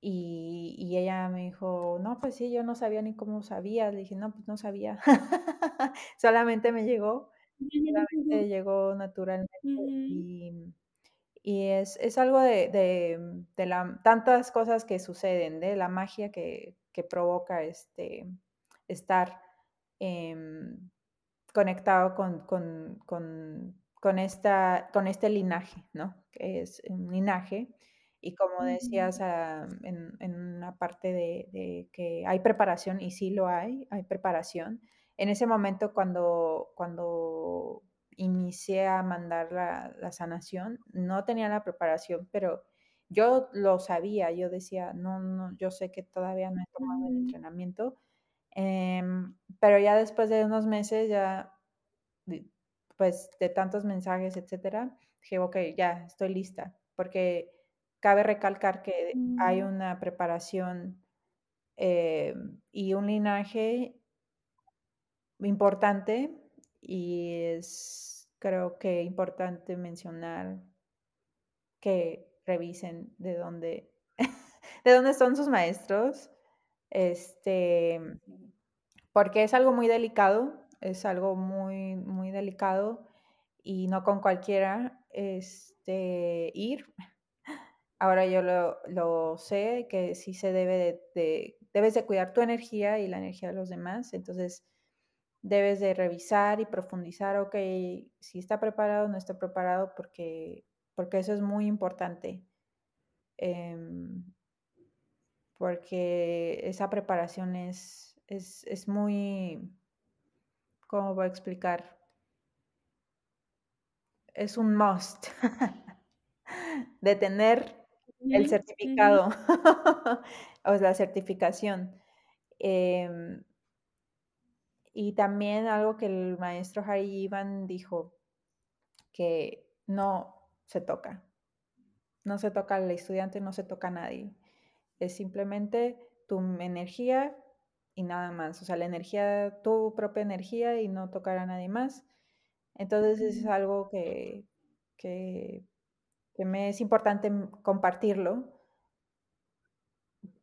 Y, y, ella me dijo, no, pues sí, yo no sabía ni cómo sabía. Le dije, no, pues no sabía. solamente me llegó, solamente llegó naturalmente. Y, y es, es, algo de, de, de la, tantas cosas que suceden, de la magia que, que provoca este, estar conectado con, con, con, con, esta, con este linaje, ¿no? Que es un linaje. Y como decías ah, en, en, una parte de, de, que hay preparación, y sí lo hay, hay preparación. En ese momento cuando, cuando inicié a mandar la, la sanación, no tenía la preparación, pero yo lo sabía, yo decía, no, no, yo sé que todavía no he tomado el entrenamiento, Em, pero ya después de unos meses, ya, pues de tantos mensajes, etcétera, dije, ok, ya estoy lista, porque cabe recalcar que hay mm. una preparación eh, y un linaje importante y es creo que importante mencionar que revisen de dónde de dónde son sus maestros este, porque es algo muy delicado, es algo muy, muy delicado y no con cualquiera este, ir. Ahora yo lo, lo sé, que sí se debe de, debes de cuidar tu energía y la energía de los demás, entonces debes de revisar y profundizar, ok, si está preparado o no está preparado, porque, porque eso es muy importante. Em, porque esa preparación es, es, es muy, ¿cómo voy a explicar? Es un must de tener el certificado o la certificación. Em, y también algo que el maestro Harry Ivan dijo, que no se toca. No se toca al estudiante, no se toca a nadie. Es simplemente tu energía y nada más. O sea, la energía, tu propia energía y no tocar a nadie más. Entonces es algo que, que, me es importante compartirlo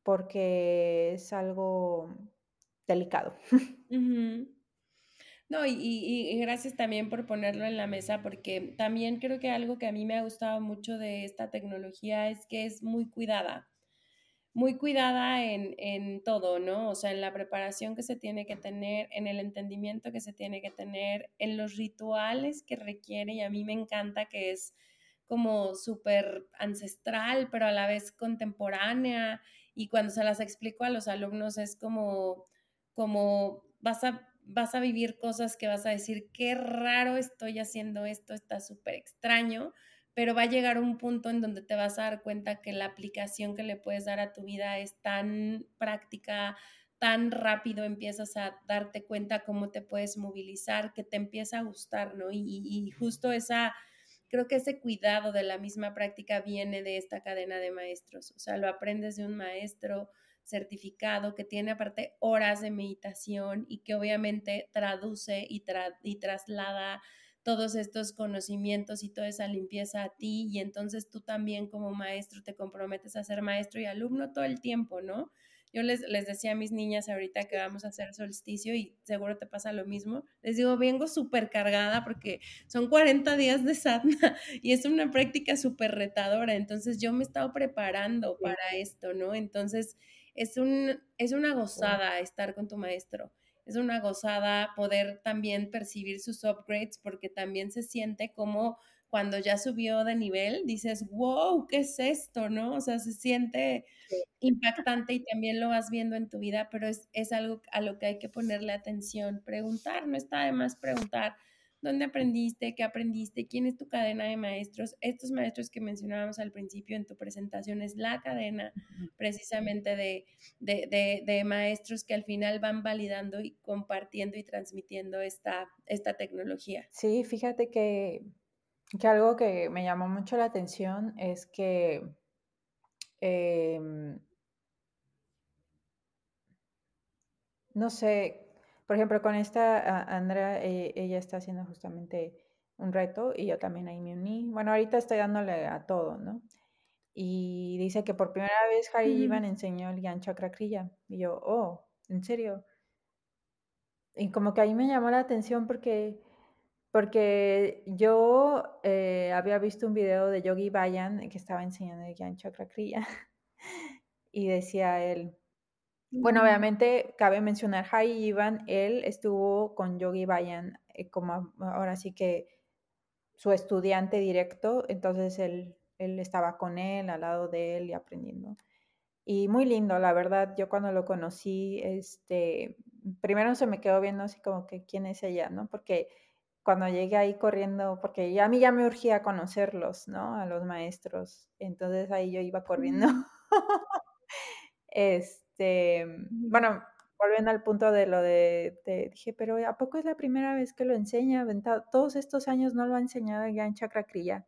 porque es algo delicado. No, y, y, gracias también por ponerlo en la mesa, porque también creo que algo que a mí me ha gustado mucho de esta tecnología es que es muy cuidada muy cuidada en, en, todo, ¿no? O sea, en la preparación que se tiene que tener, en el entendimiento que se tiene que tener, en los rituales que requiere, y a mí me encanta que es como súper ancestral, pero a la vez contemporánea, y cuando se las explico a los alumnos es como, como vas a, vas a vivir cosas que vas a decir, qué raro estoy haciendo esto, está súper extraño, pero va a llegar un punto en donde te vas a dar cuenta que la aplicación que le puedes dar a tu vida es tan práctica, tan rápido empiezas a darte cuenta cómo te puedes movilizar, que te empieza a gustar, ¿no? Y, justo esa, creo que ese cuidado de la misma práctica viene de esta cadena de maestros, o sea, lo aprendes de un maestro certificado que tiene aparte horas de meditación y que obviamente traduce y, y traslada todos estos conocimientos y toda esa limpieza a ti y entonces tú también como maestro te comprometes a ser maestro y alumno todo el tiempo, ¿no? Yo les, les decía a mis niñas ahorita que vamos a hacer solsticio y seguro te pasa lo mismo. Les digo, vengo súper cargada porque son 40 días de sadhana y es una práctica súper retadora. Entonces yo me he estado preparando para esto, ¿no? Entonces es, un, es una gozada estar con tu maestro. Es una gozada poder también percibir sus upgrades porque también se siente como cuando ya subió de nivel, dices, wow, ¿qué es esto? ¿No? O sea, se siente impactante y también lo vas viendo en tu vida, pero es, es algo a lo que hay que ponerle atención, preguntar, no está de más preguntar dónde aprendiste, qué aprendiste, quién es tu cadena de maestros. Estos maestros que mencionábamos al principio en tu presentación es la cadena precisamente de, de, de, maestros que al final van validando y compartiendo y transmitiendo esta, esta tecnología. Sí, fíjate que, que algo que me llamó mucho la atención es que em, no sé, por ejemplo, con esta Andrea, e, ella está haciendo justamente un reto y yo también ahí me uní. Bueno, ahorita estoy dándole a todo, ¿no? Y dice que por primera vez Hari Ivan enseñó el Yan Chakra Kriya. Y yo, oh, ¿en serio? Y como que ahí me llamó la atención porque, porque yo eh, había visto un video de Yogi Bayan que estaba enseñando el Yan Chakra Kriya. y decía él, bueno, obviamente cabe mencionar Hari Ivan, él estuvo con Yogi Bayan eh, como ahora sí que su estudiante directo, entonces él, él estaba con él, al lado de él y aprendiendo. Y muy lindo, la verdad, yo cuando lo conocí, este, primero se me quedó viendo así como que quién es ella, ¿no? Porque cuando llegué ahí corriendo, porque ya, a mí ya me urgía conocerlos, ¿no? A los maestros, entonces ahí yo iba corriendo. es, este, bueno, volviendo al punto de lo de, dije, pero ¿a poco es la primera vez que lo enseña? Todos estos años no lo ha enseñado ya en Chakra Kriya.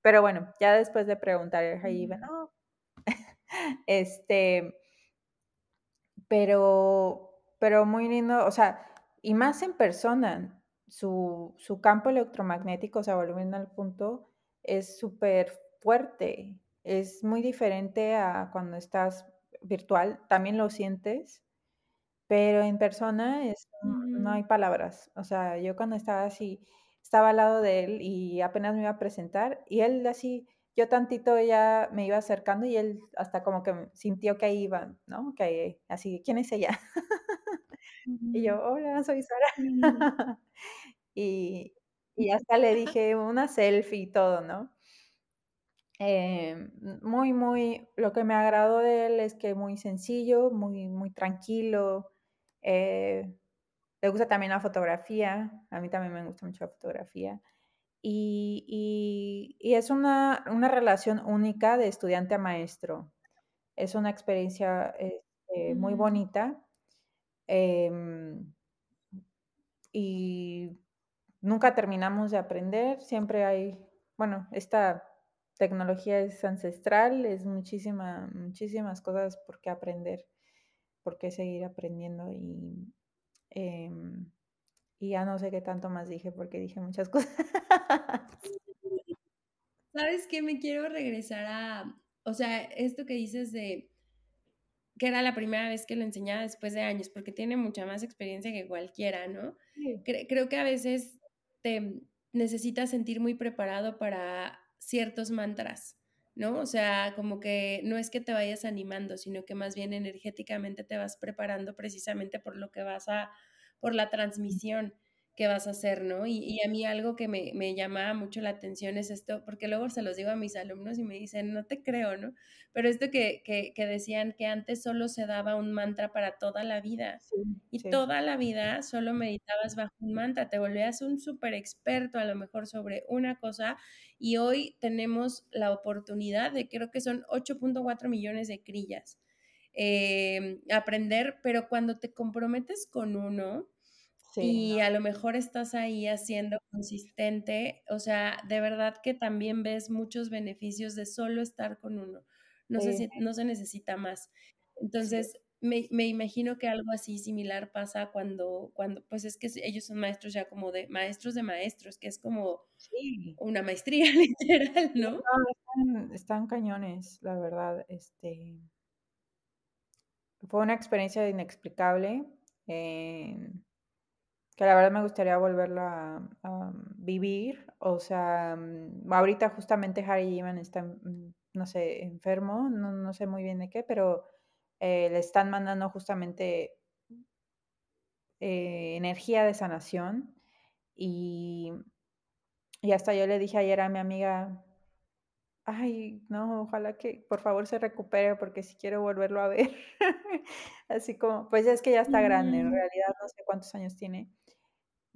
Pero bueno, ya después de preguntar, ahí no. este, pero, pero muy lindo, o sea, y más en persona, su, su campo electromagnético, o sea, volviendo al punto, es súper fuerte, es muy diferente a cuando estás virtual también lo sientes, pero en persona es, no hay palabras. O sea, yo cuando estaba así, estaba al lado de él y apenas me iba a presentar y él así, yo tantito ya me iba acercando y él hasta como que sintió que ahí iba, ¿no? Que así, ¿quién es ella? Y yo, hola, soy Sara. y, y hasta le dije una selfie y todo, ¿no? Eh, muy, muy, lo que me agradó de él es que muy sencillo, muy, muy tranquilo. Eh, le gusta también la fotografía, a mí también me gusta mucho la fotografía. Y, y, es una, una, relación única de estudiante a maestro. Es una experiencia este, muy mm. bonita. Em, y nunca terminamos de aprender, siempre hay, bueno, esta tecnología es ancestral, es muchísima, muchísimas cosas por qué aprender, por qué seguir aprendiendo y, em, y ya no sé qué tanto más dije porque dije muchas cosas. ¿Sabes qué? Me quiero regresar a, o sea, esto que dices de que era la primera vez que lo enseñaba después de años, porque tiene mucha más experiencia que cualquiera, ¿no? creo que a veces te necesitas sentir muy preparado para ciertos mantras, ¿no? O sea, como que no es que te vayas animando, sino que más bien energéticamente te vas preparando precisamente por lo que vas a, por la transmisión que vas a hacer, ¿no? Y, a mí algo que me, me llamaba mucho la atención es esto, porque luego se los digo a mis alumnos y me dicen, no te creo, ¿no? Pero esto que, que, decían que antes solo se daba un mantra para toda la vida y toda la vida solo meditabas bajo un mantra, te volvías un súper experto a lo mejor sobre una cosa y hoy tenemos la oportunidad de, creo que son 8.4 millones de crillas. Eh, aprender, pero cuando te comprometes con uno, y a lo mejor estás ahí haciendo consistente, o sea, de verdad que también ves muchos beneficios de solo estar con uno, no, se, no se necesita más. Entonces, me, me, imagino que algo así similar pasa cuando, cuando, pues es que ellos son maestros ya como de maestros de maestros, que es como una maestría literal, ¿no? están, están, cañones, la verdad, este, fue una experiencia inexplicable, eh, que la verdad me gustaría volverla a, vivir. O sea, mm, ahorita justamente Harry Iman está, mm, no sé, enfermo, no, sé muy bien de qué, pero eh, le están mandando justamente eh, energía de sanación. Y, y hasta yo le dije ayer a mi amiga, ay, no, ojalá que por favor se recupere porque si quiero volverlo a ver. Así como, pues es que ya está grande, en realidad no sé cuántos años tiene,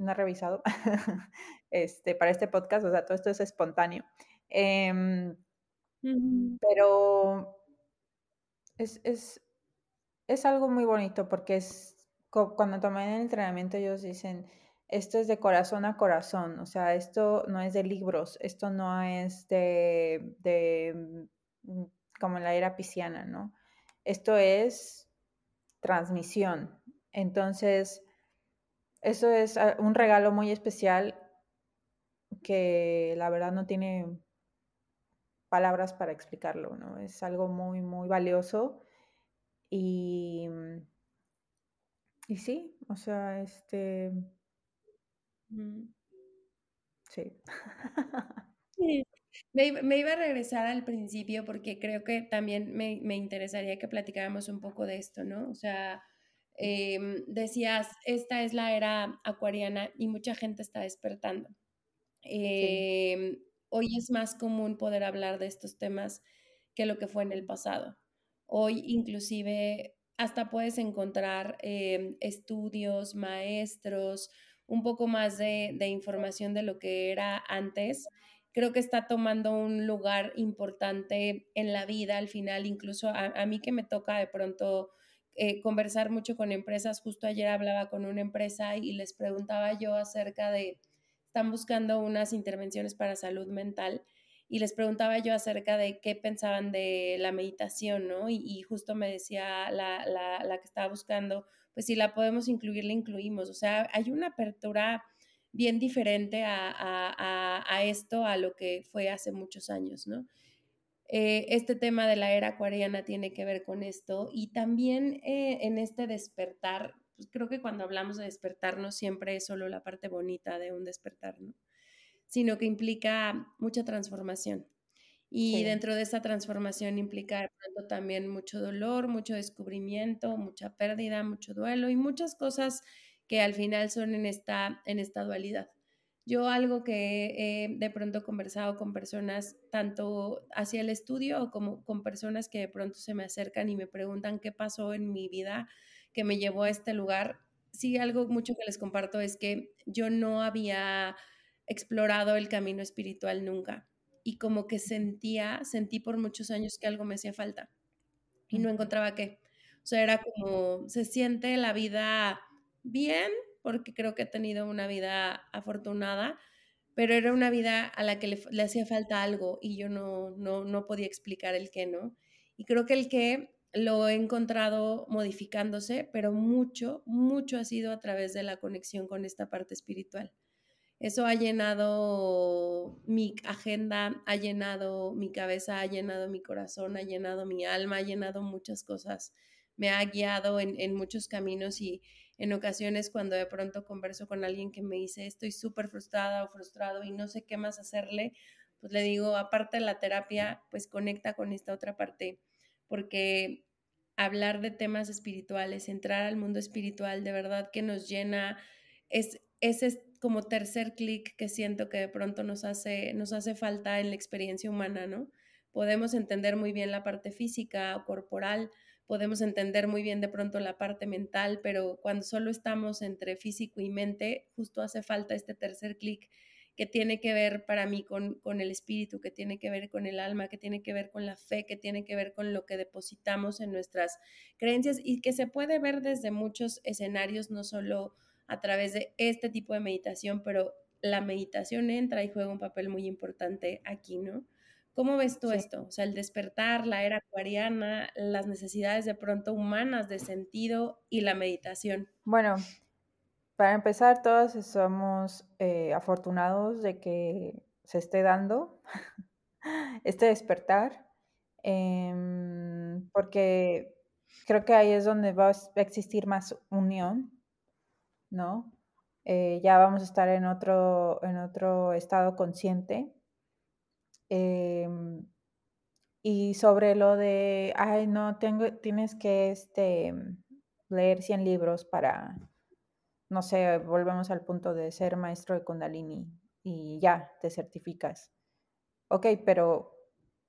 no he revisado este, para este podcast, o sea, todo esto es espontáneo. Em, pero es, es, es algo muy bonito porque es cuando tomé el entrenamiento ellos dicen, esto es de corazón a corazón, o sea, esto no es de libros, esto no es de, de mm, como la era pisciana, ¿no? Esto es transmisión. Entonces, eso es ah, un regalo muy especial que la verdad no tiene palabras para explicarlo, ¿no? Es algo muy, muy valioso y, y sí, o sea, este, Sí. Me, iba a regresar al principio porque creo que también me, interesaría que platicáramos un poco de esto, ¿no? O sea, em, decías, esta es la era acuariana y mucha gente está despertando. Em, hoy es más común poder hablar de estos temas que lo que fue en el pasado. Hoy inclusive hasta puedes encontrar em, estudios, maestros, un poco más de, información de lo que era antes, creo que está tomando un lugar importante en la vida al final, incluso a, mí que me toca de pronto eh, conversar mucho con empresas, justo ayer hablaba con una empresa y les preguntaba yo acerca de, están buscando unas intervenciones para salud mental y les preguntaba yo acerca de qué pensaban de la meditación, ¿no? Y, justo me decía la, la, la que estaba buscando, pues si la podemos incluir, la incluimos. O sea, hay una apertura bien diferente a, esto, a lo que fue hace muchos años, ¿no? Eh, este tema de la era acuariana tiene que ver con esto y también eh, en este despertar, pues creo que cuando hablamos de despertar no siempre es solo la parte bonita de un despertar, ¿no? Sino que implica mucha transformación. Y dentro de esa transformación implica pronto también mucho dolor, mucho descubrimiento, mucha pérdida, mucho duelo y muchas cosas que al final son en esta, en esta dualidad. Yo algo que he de pronto conversado con personas, tanto hacia el estudio como con personas que de pronto se me acercan y me preguntan qué pasó en mi vida que me llevó a este lugar, sí algo mucho que les comparto es que yo no había explorado el camino espiritual nunca y como que sentía, sentí por muchos años que algo me hacía falta y no encontraba qué. O sea, era como, se siente la vida bien, porque creo que he tenido una vida afortunada, pero era una vida a la que le, hacía falta algo y yo no, no, no podía explicar el qué, ¿no? Y creo que el qué lo he encontrado modificándose, pero mucho, mucho ha sido a través de la conexión con esta parte espiritual. Eso ha llenado mi agenda, ha llenado mi cabeza, ha llenado mi corazón, ha llenado mi alma, ha llenado muchas cosas. Me ha guiado en, muchos caminos y en ocasiones cuando de pronto converso con alguien que me dice estoy súper frustrada o frustrado y no sé qué más hacerle, pues le digo, aparte de la terapia, pues conecta con esta otra parte, porque hablar de temas espirituales, entrar al mundo espiritual, de verdad que nos llena, es, es como tercer clic que siento que de pronto nos hace, nos hace falta en la experiencia humana, ¿no? Podemos entender muy bien la parte física o corporal, podemos entender muy bien de pronto la parte mental, pero cuando solo estamos entre físico y mente, justo hace falta este tercer clic que tiene que ver para mí con, con, el espíritu, que tiene que ver con el alma, que tiene que ver con la fe, que tiene que ver con lo que depositamos en nuestras creencias y que se puede ver desde muchos escenarios, no solo a través de este tipo de meditación, pero la meditación entra y juega un papel muy importante aquí, ¿no? ¿Cómo ves tú esto? O sea, el despertar, la era acuariana, las necesidades de pronto humanas de sentido y la meditación. Bueno, para empezar, todos somos eh, afortunados de que se esté dando este despertar, em, porque creo que ahí es donde va a existir más unión, ¿no? Eh, ya vamos a estar en otro, en otro estado consciente. Em, y sobre lo de, ay, no, tengo, tienes que este, leer 100 libros para, no sé, volvemos al punto de ser maestro de Kundalini y ya, te certificas. Ok, pero,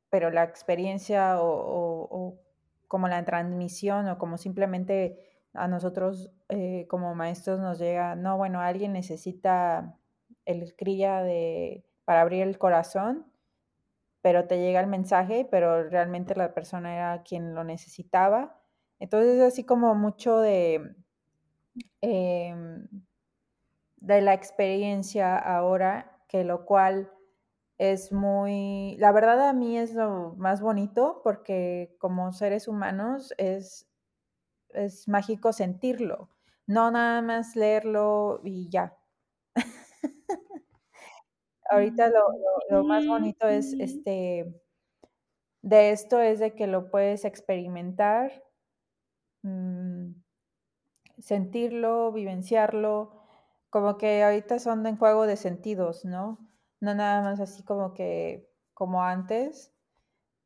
pero la experiencia o, como la transmisión o como simplemente a nosotros eh, como maestros nos llega, no, bueno, alguien necesita el crilla de, para abrir el corazón, pero te llega el mensaje, pero realmente la persona era quien lo necesitaba. Entonces es así como mucho de, em, de la experiencia ahora, que lo cual es muy, la verdad a mí es lo más bonito porque como seres humanos es es mágico sentirlo, no nada más leerlo y ya. Ahorita lo, más bonito es este de esto es de que lo puedes experimentar, mm, sentirlo, vivenciarlo, como que ahorita son en juego de sentidos, ¿no? No nada más así como que como antes.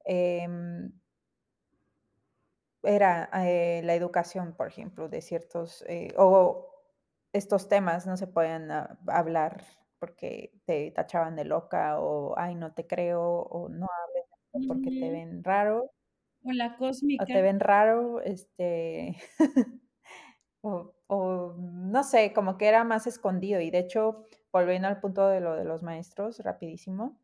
Em, era eh, la educación, por ejemplo, de ciertos, eh, o estos temas no se podían ah, hablar porque te tachaban de loca o, ay, no te creo, o no hables porque te ven raro. O la cósmica. O te ven raro, este, o, o, no sé, como que era más escondido. Y de hecho, volviendo al punto de lo de los maestros, rapidísimo,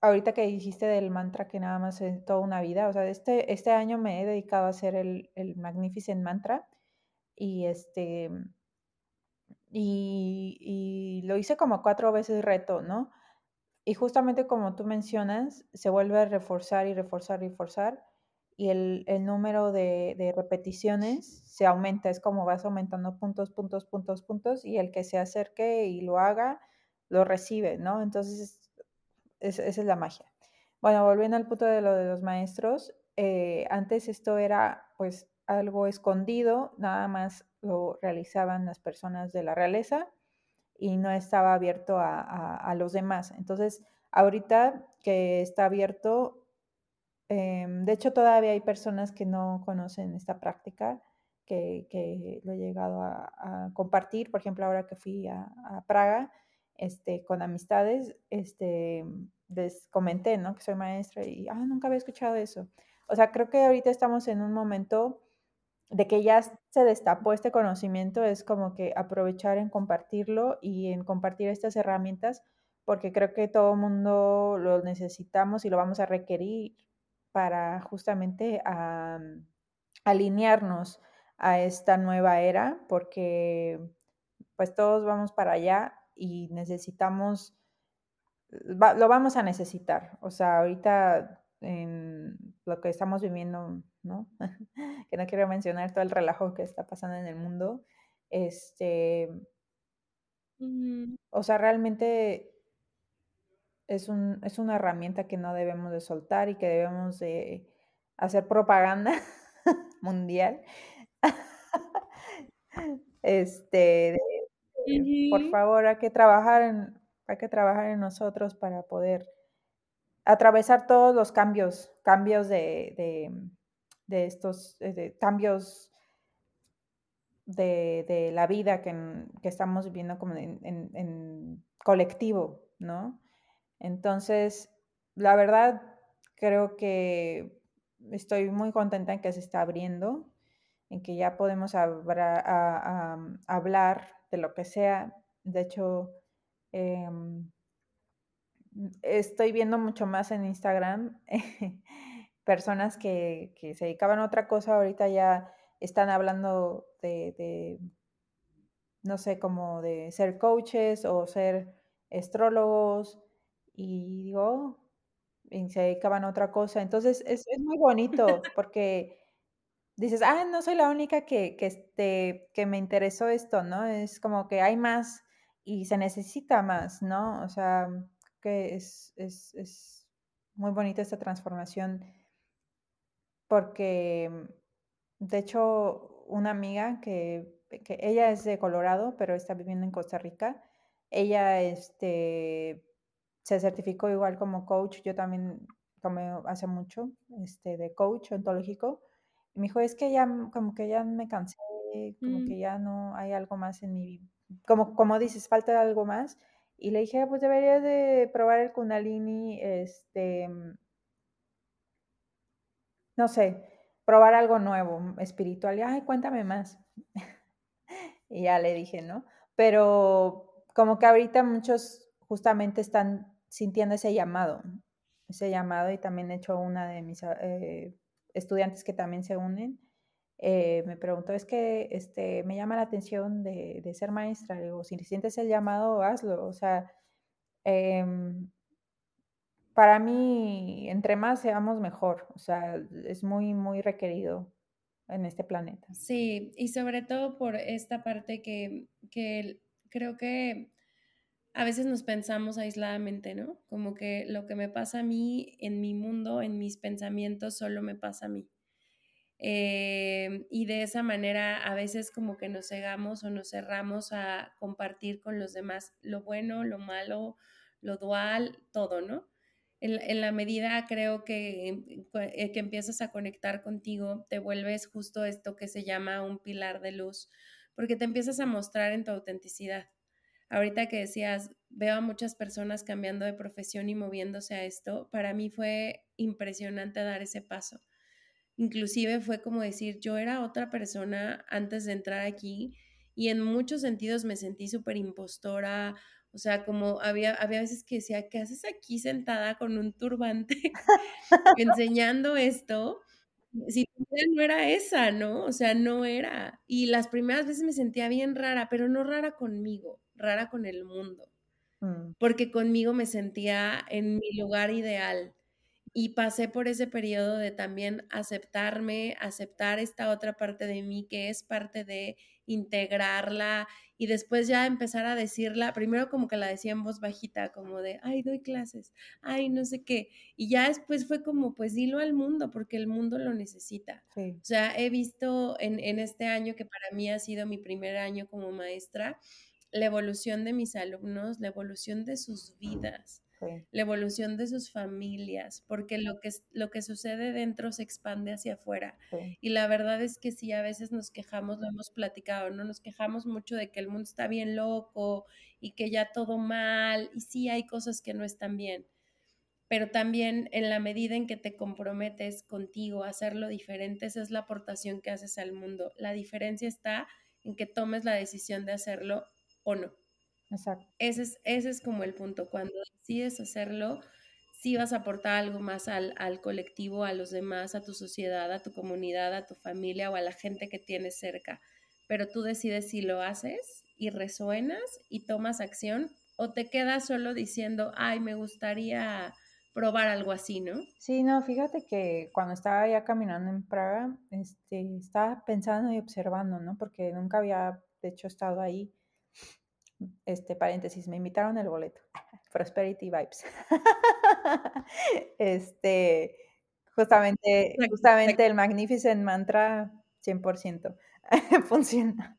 ahorita que dijiste del mantra que nada más es toda una vida, o sea, este, este año me he dedicado a hacer el, el Magnificent Mantra y este, y, lo hice como cuatro veces reto, ¿no? Y justamente como tú mencionas, se vuelve a reforzar y reforzar y reforzar y el, número de, repeticiones se aumenta, es como vas aumentando puntos, puntos, puntos, puntos y el que se acerque y lo haga, lo recibe, ¿no? Entonces esa es la magia. Bueno, volviendo al punto de lo de los maestros, eh, antes esto era pues algo escondido, nada más lo realizaban las personas de la realeza y no estaba abierto a, los demás. Entonces, ahorita que está abierto, em, de hecho todavía hay personas que no conocen esta práctica, que, lo he llegado a, compartir, por ejemplo, ahora que fui a, Praga, este, con amistades, este, les comenté, ¿no? Que soy maestra y, ah, nunca había escuchado eso. O sea, creo que ahorita estamos en un momento de que ya se destapó este conocimiento, es como que aprovechar en compartirlo y en compartir estas herramientas, porque creo que todo el mundo lo necesitamos y lo vamos a requerir para justamente alinearnos a esta nueva era, porque pues todos vamos para allá y necesitamos, lo vamos a necesitar. O sea, ahorita en lo que estamos viviendo, ¿no? que no quiero mencionar todo el relajo que está pasando en el mundo. Este, o sea, realmente es, un, es una herramienta que no debemos de soltar y que debemos de hacer propaganda mundial. este, por favor, hay que trabajar en, hay que trabajar en nosotros para poder atravesar todos los cambios, cambios de, de, estos, eh, cambios de, la vida que, que, estamos viviendo como en, en, colectivo, ¿no? Entonces, la verdad, creo que estoy muy contenta en que se está abriendo, en que ya podemos hablar de lo que sea. De hecho, em, estoy viendo mucho más en Instagram personas que, se dedicaban a otra cosa, ahorita ya están hablando de, no sé, como de ser coaches o ser astrólogos y digo, y se dedicaban a otra cosa. Entonces es, es muy bonito porque dices, ah, no soy la única que, que, este, que me interesó esto, ¿no? Es como que hay más y se necesita más, ¿no? O sea, que es, es, es muy bonita esta transformación porque de hecho, una amiga que, que ella es de Colorado, pero está viviendo en Costa Rica, ella este, se certificó igual como coach, yo también tomé hace mucho este, de coach ontológico, y me dijo, es que ya como que ya me cansé, como Mm. que ya no hay algo más en mi, como, como dices, falta algo más, y le dije, pues deberías de probar el kundalini, este, no sé, probar algo nuevo, espiritual, y, ay, cuéntame más. y ya le dije, ¿no? Pero como que ahorita muchos justamente están sintiendo ese llamado, ese llamado y también he hecho una de mis eh, estudiantes que también se unen. eh, me preguntó, es que este, me llama la atención de, ser maestra. Digo, si sientes el llamado, hazlo. O sea, em, para mí, entre más seamos mejor. O sea, es muy, muy requerido en este planeta. Sí, y sobre todo por esta parte que, que creo que a veces nos pensamos aisladamente, ¿no? Como que lo que me pasa a mí en mi mundo, en mis pensamientos, solo me pasa a mí. Eh, y de esa manera a veces como que nos cegamos o nos cerramos a compartir con los demás lo bueno, lo malo, lo dual, todo, ¿no? En, la medida creo que, eh, que empiezas a conectar contigo, te vuelves justo esto que se llama un pilar de luz, porque te empiezas a mostrar en tu autenticidad. Ahorita que decías, veo a muchas personas cambiando de profesión y moviéndose a esto, para mí fue impresionante dar ese paso inclusive fue como decir, yo era otra persona antes de entrar aquí y en muchos sentidos me sentí súper impostora, o sea, como había, había veces que decía, ¿qué haces aquí sentada con un turbante enseñando esto? Si no era esa, ¿no? O sea, no era. Y las primeras veces me sentía bien rara, pero no rara conmigo, rara con el mundo, Mm, porque conmigo me sentía en mi lugar ideal y pasé por ese periodo de también aceptarme, aceptar esta otra parte de mí que es parte de integrarla y después ya empezar a decirla, primero como que la decía en voz bajita, como de, ay, doy clases, ay, no sé qué, y ya después fue como, pues dilo al mundo, porque el mundo lo necesita. sí. O sea, he visto en, en este año que para mí ha sido mi primer año como maestra, la evolución de mis alumnos, la evolución de sus vidas La evolución de sus familias, porque lo que, lo que sucede dentro se expande hacia afuera. Y la verdad es que sí, a veces nos quejamos, lo hemos platicado, ¿no? Nos quejamos mucho de que el mundo está bien loco y que ya todo mal, y sí hay cosas que no están bien, pero también en la medida en que te comprometes contigo a hacerlo diferente, esa es la aportación que haces al mundo. La diferencia está en que tomes la decisión de hacerlo o no. Exacto. Ese es, ese es como el punto. Cuando decides hacerlo, sí vas a aportar algo más al, al, colectivo, a los demás, a tu sociedad, a tu comunidad, a tu familia o a la gente que tienes cerca. Pero tú decides si lo haces y resuenas y tomas acción o te quedas solo diciendo, ay, me gustaría probar algo así, ¿no? Sí, no, fíjate que cuando estaba ya caminando en Praga, este, estaba pensando y observando, ¿no? Porque nunca había, de hecho, estado ahí este paréntesis, me invitaron el boleto. Prosperity Vibes. este, justamente, justamente el Magnificent Mantra 100% funciona.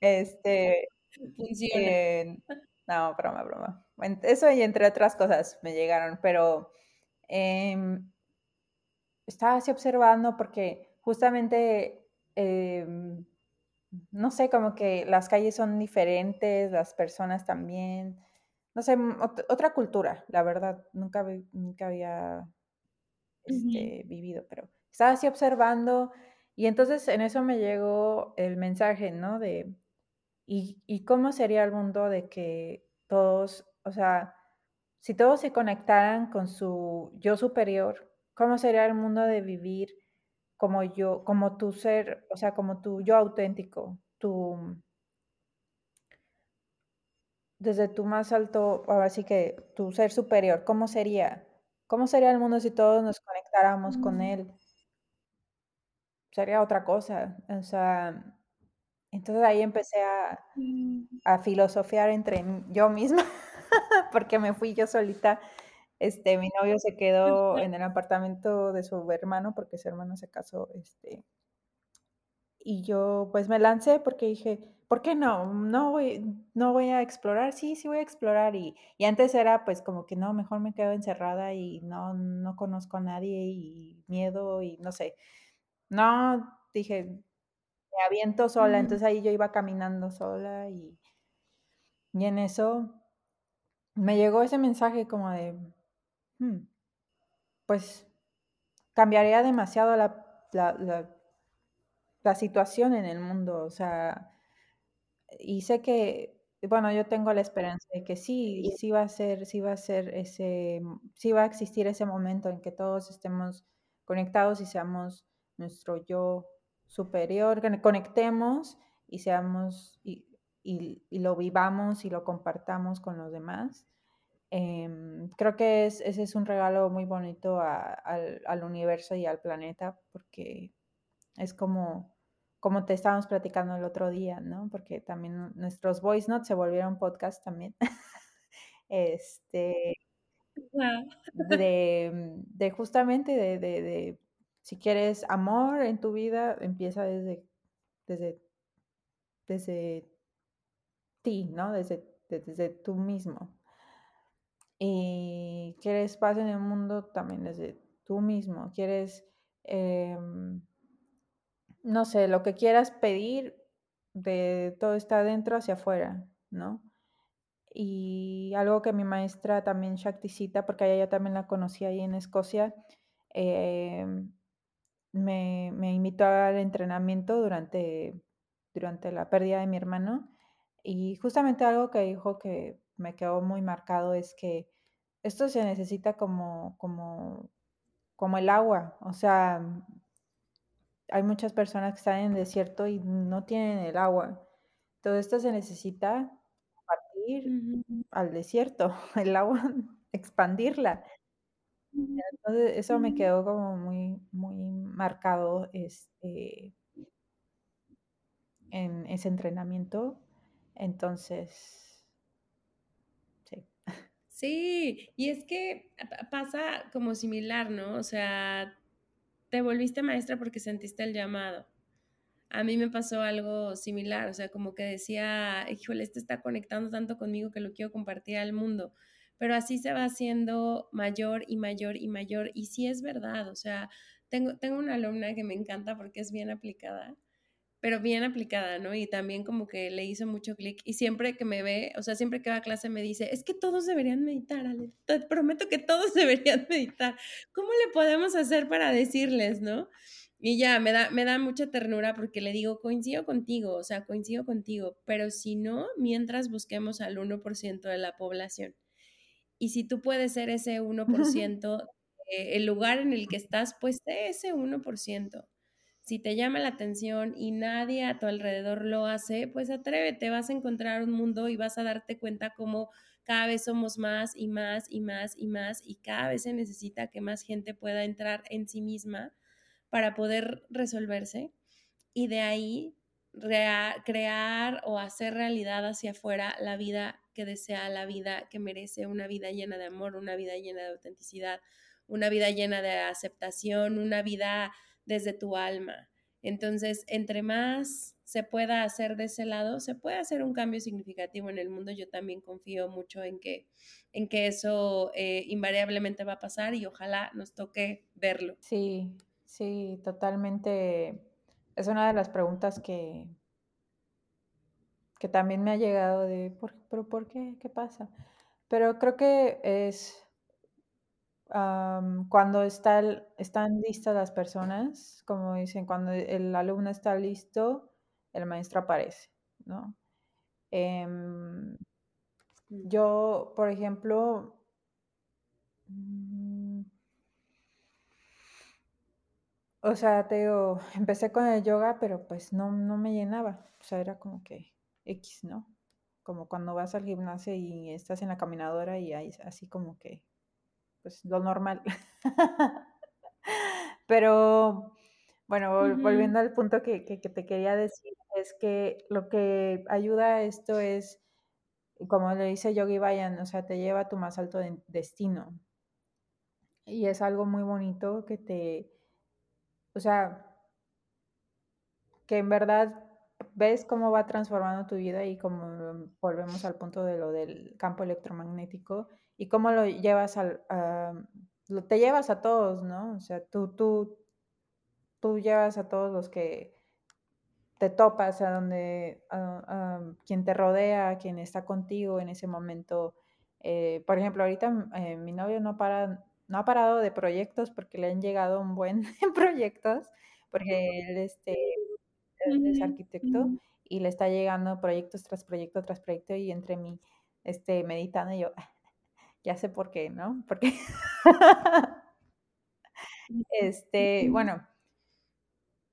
Este, funciona. Eh, no, broma, broma. Eso y entre otras cosas me llegaron, pero eh, estaba así observando porque justamente eh, no sé, como que las calles son diferentes, las personas también, no sé, ot otra cultura, la verdad, nunca, nunca había este, uh -huh. vivido, pero estaba así observando y entonces en eso me llegó el mensaje, ¿no? De, ¿y, y cómo sería el mundo de que todos, o sea, si todos se conectaran con su yo superior, ¿cómo sería el mundo de vivir? Como yo, como tu ser, o sea, como tu yo auténtico, tu desde tu más alto, ahora sí que tu ser superior, ¿cómo sería? ¿Cómo sería el mundo si todos nos conectáramos mm. con él? Sería otra cosa, o sea, entonces ahí empecé a, a filosofear entre yo misma, porque me fui yo solita Este, mi novio se quedó en el apartamento de su hermano porque su hermano se casó, este, y yo pues me lancé porque dije, ¿por qué no? No voy, no voy a explorar, sí, sí voy a explorar. Y, y antes era pues como que no, mejor me quedo encerrada y no, no conozco a nadie y miedo y no sé. No, dije, me aviento sola, entonces ahí yo iba caminando sola y, y en eso me llegó ese mensaje como de, hmm, pues cambiaría demasiado la, la situación en el mundo, o sea, y sé que, bueno, yo tengo la esperanza de que sí, sí va a ser, sí va a ser ese, sí va a existir ese momento en que todos estemos conectados y seamos nuestro yo superior, conectemos y seamos, y, lo vivamos y lo compartamos con los demás. Em, creo que ese es un regalo muy bonito al, al universo y al planeta porque es como como te estábamos platicando el otro día, ¿no? Porque también nuestros voice notes se volvieron podcast también. este, de, de, justamente de, de, de, si quieres amor en tu vida, empieza desde, desde, desde ti, ¿no? Desde, desde tú mismo. Y quieres paz en el mundo también desde tú mismo. Quieres... Eh, no sé, lo que quieras pedir, de todo está adentro hacia afuera, ¿no? Y algo que mi maestra también Shakticita, porque ella también la conocí ahí en Escocia, em, me, me, invitó al entrenamiento durante, durante la pérdida de mi hermano. Y justamente algo que dijo que me quedó muy marcado es que esto se necesita como, como, como el agua. O sea, hay muchas personas que están en el desierto y no tienen el agua. Todo esto se necesita partir al desierto, el agua, expandirla. Entonces, eso me quedó como muy, muy marcado este, en ese entrenamiento. Entonces. Sí, y es que pasa como similar, ¿no? O sea, te volviste maestra porque sentiste el llamado. A mí me pasó algo similar, o sea, como que decía, híjole, este está conectando tanto conmigo que lo quiero compartir al mundo, pero así se va haciendo mayor y mayor y mayor, y sí es verdad, o sea, tengo, tengo una alumna que me encanta porque es bien aplicada, pero bien aplicada, ¿no? Y también como que le hizo mucho clic y siempre que me ve, o sea, siempre que va a clase me dice, es que todos deberían meditar, Ale, te prometo que todos deberían meditar. ¿Cómo le podemos hacer para decirles, no? Y ya, me da, me da mucha ternura porque le digo, coincido contigo, o sea, coincido contigo, pero si no, mientras busquemos al 1% de la población. Y si tú puedes ser ese 1%, el lugar en el que estás, pues sé ese 1% si te llama la atención y nadie a tu alrededor lo hace, pues atrévete, vas a encontrar un mundo y vas a darte cuenta cómo cada vez somos más y más y más y más y cada vez se necesita que más gente pueda entrar en sí misma para poder resolverse y de ahí crear o hacer realidad hacia afuera la vida que desea, la vida que merece, una vida llena de amor, una vida llena de autenticidad, una vida llena de aceptación, una vida desde tu alma. Entonces, entre más se pueda hacer de ese lado, se puede hacer un cambio significativo en el mundo. Yo también confío mucho en que, en que eso eh, invariablemente va a pasar y ojalá nos toque verlo. Sí, sí, totalmente. Es una de las preguntas que, que también me ha llegado de, ¿por, ¿pero por qué? ¿Qué pasa? Pero creo que es cuando está están listas las personas, como dicen, cuando el alumno está listo, el maestro aparece, ¿no? Em, mm. yo, por ejemplo, mm, o sea, te digo, empecé con el yoga, pero pues no, no me llenaba, o sea, era como que X, ¿no? Como cuando vas al gimnasio y estás en la caminadora y hay así como que pues lo normal. Pero bueno, volviendo al punto que, te quería decir, es que lo que ayuda a esto es, como le dice Yogi Bayan, o sea, te lleva a tu más alto destino. Y es algo muy bonito que te, o sea, que en verdad ves cómo va transformando tu vida y como volvemos al punto de lo del campo electromagnético y cómo lo llevas al, lo, te llevas a todos, ¿no? O sea, tú, tú, tú llevas a todos los que te topas, a donde, a, quien te rodea, quien está contigo en ese momento. Eh, por ejemplo, ahorita eh, mi novio no para, no ha parado de proyectos porque le han llegado un buen proyectos, porque él, este, es arquitecto y le está llegando proyectos tras proyecto tras proyecto y entre mí, este, meditando y yo, ya sé por qué, ¿no? Porque, este, bueno,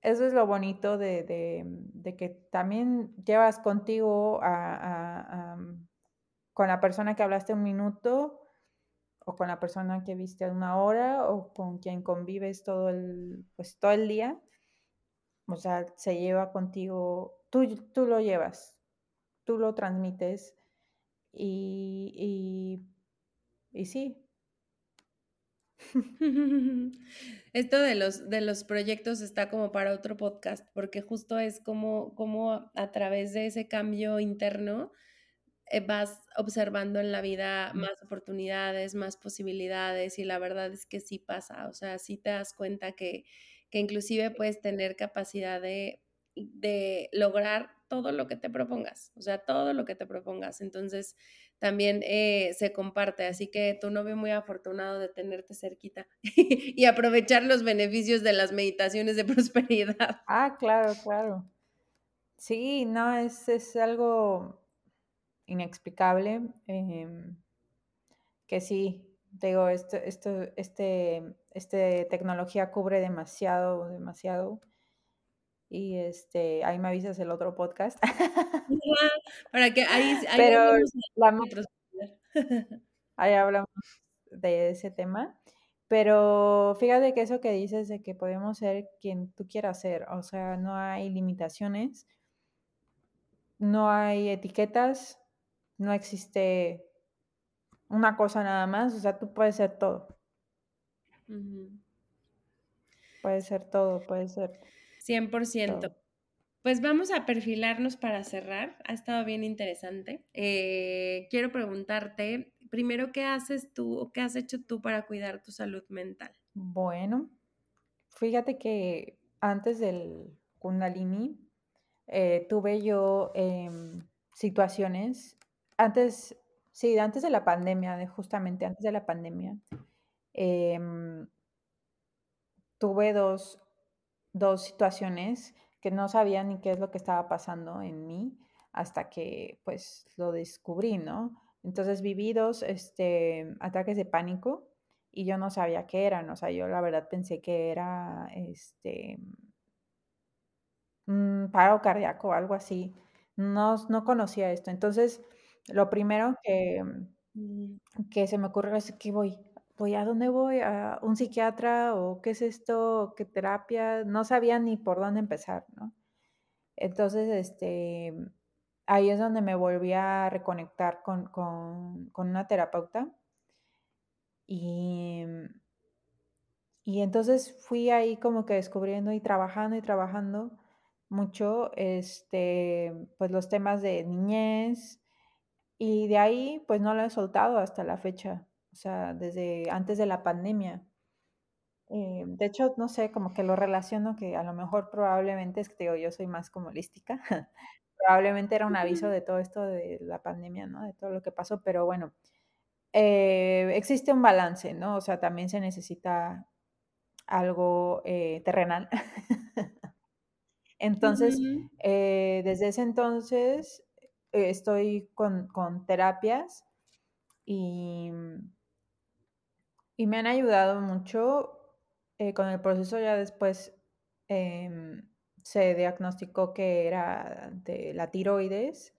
eso es lo bonito de, que también llevas contigo a, con la persona que hablaste un minuto o con la persona que viste una hora o con quien convives todo el, pues, todo el día o sea, se lleva contigo, tú, tú lo llevas, tú lo transmites y, y, sí. Esto de los, de los proyectos está como para otro podcast, porque justo es como, como a través de ese cambio interno eh, vas observando en la vida más oportunidades, más posibilidades y la verdad es que sí pasa, o sea, sí te das cuenta que, que inclusive puedes tener capacidad de, lograr todo lo que te propongas, o sea, todo lo que te propongas. Entonces, también eh, se comparte, así que tu novio muy afortunado de tenerte cerquita y aprovechar los beneficios de las meditaciones de prosperidad. Ah, claro, claro. Sí, no, es, es algo inexplicable, em, que sí, digo, esto, esto, este, este tecnología cubre demasiado, demasiado. Y este, ahí me avisas el otro podcast. Para que ahí, ahí Pero ahí hablamos de ese tema. Pero fíjate que eso que dices de que podemos ser quien tú quieras ser, o sea, no hay limitaciones, no hay etiquetas, no existe una cosa nada más, o sea, tú puedes ser todo. Puede ser todo, puede ser. 100%. Pues vamos a perfilarnos para cerrar. Ha estado bien interesante. Eh, quiero preguntarte, primero, ¿qué haces tú o qué has hecho tú para cuidar tu salud mental? Bueno, fíjate que antes del Kundalini eh, tuve yo em, situaciones, antes Sí, antes de la pandemia, justamente antes de la pandemia, em, tuve dos, dos situaciones que no sabía ni qué es lo que estaba pasando en mí hasta que pues lo descubrí, ¿no? Entonces viví dos este, ataques de pánico y yo no sabía qué eran, o sea, yo la verdad pensé que era este un paro cardíaco o algo así. No, no conocía esto. Entonces, lo primero que, mm, que se me ocurre es que voy, voy a dónde voy, a un psiquiatra o qué es esto, qué terapia, no sabía ni por dónde empezar, ¿no? Entonces, este, ahí es donde me volví a reconectar con, una terapeuta. Y, y entonces fui ahí como que descubriendo y trabajando y trabajando mucho, este, pues los temas de niñez, y de ahí, pues no lo he soltado hasta la fecha, o sea, desde antes de la pandemia. Eh, de hecho, no sé, como que lo relaciono que a lo mejor probablemente, es que digo, yo soy más como holística, probablemente era un aviso de todo esto de la pandemia, ¿no? De todo lo que pasó, pero bueno, eh, existe un balance, ¿no? O sea, también se necesita algo eh, terrenal. entonces, desde ese entonces eh, estoy con, terapias y, y, me han ayudado mucho eh, con el proceso. Ya después em, se diagnosticó que era de la tiroides.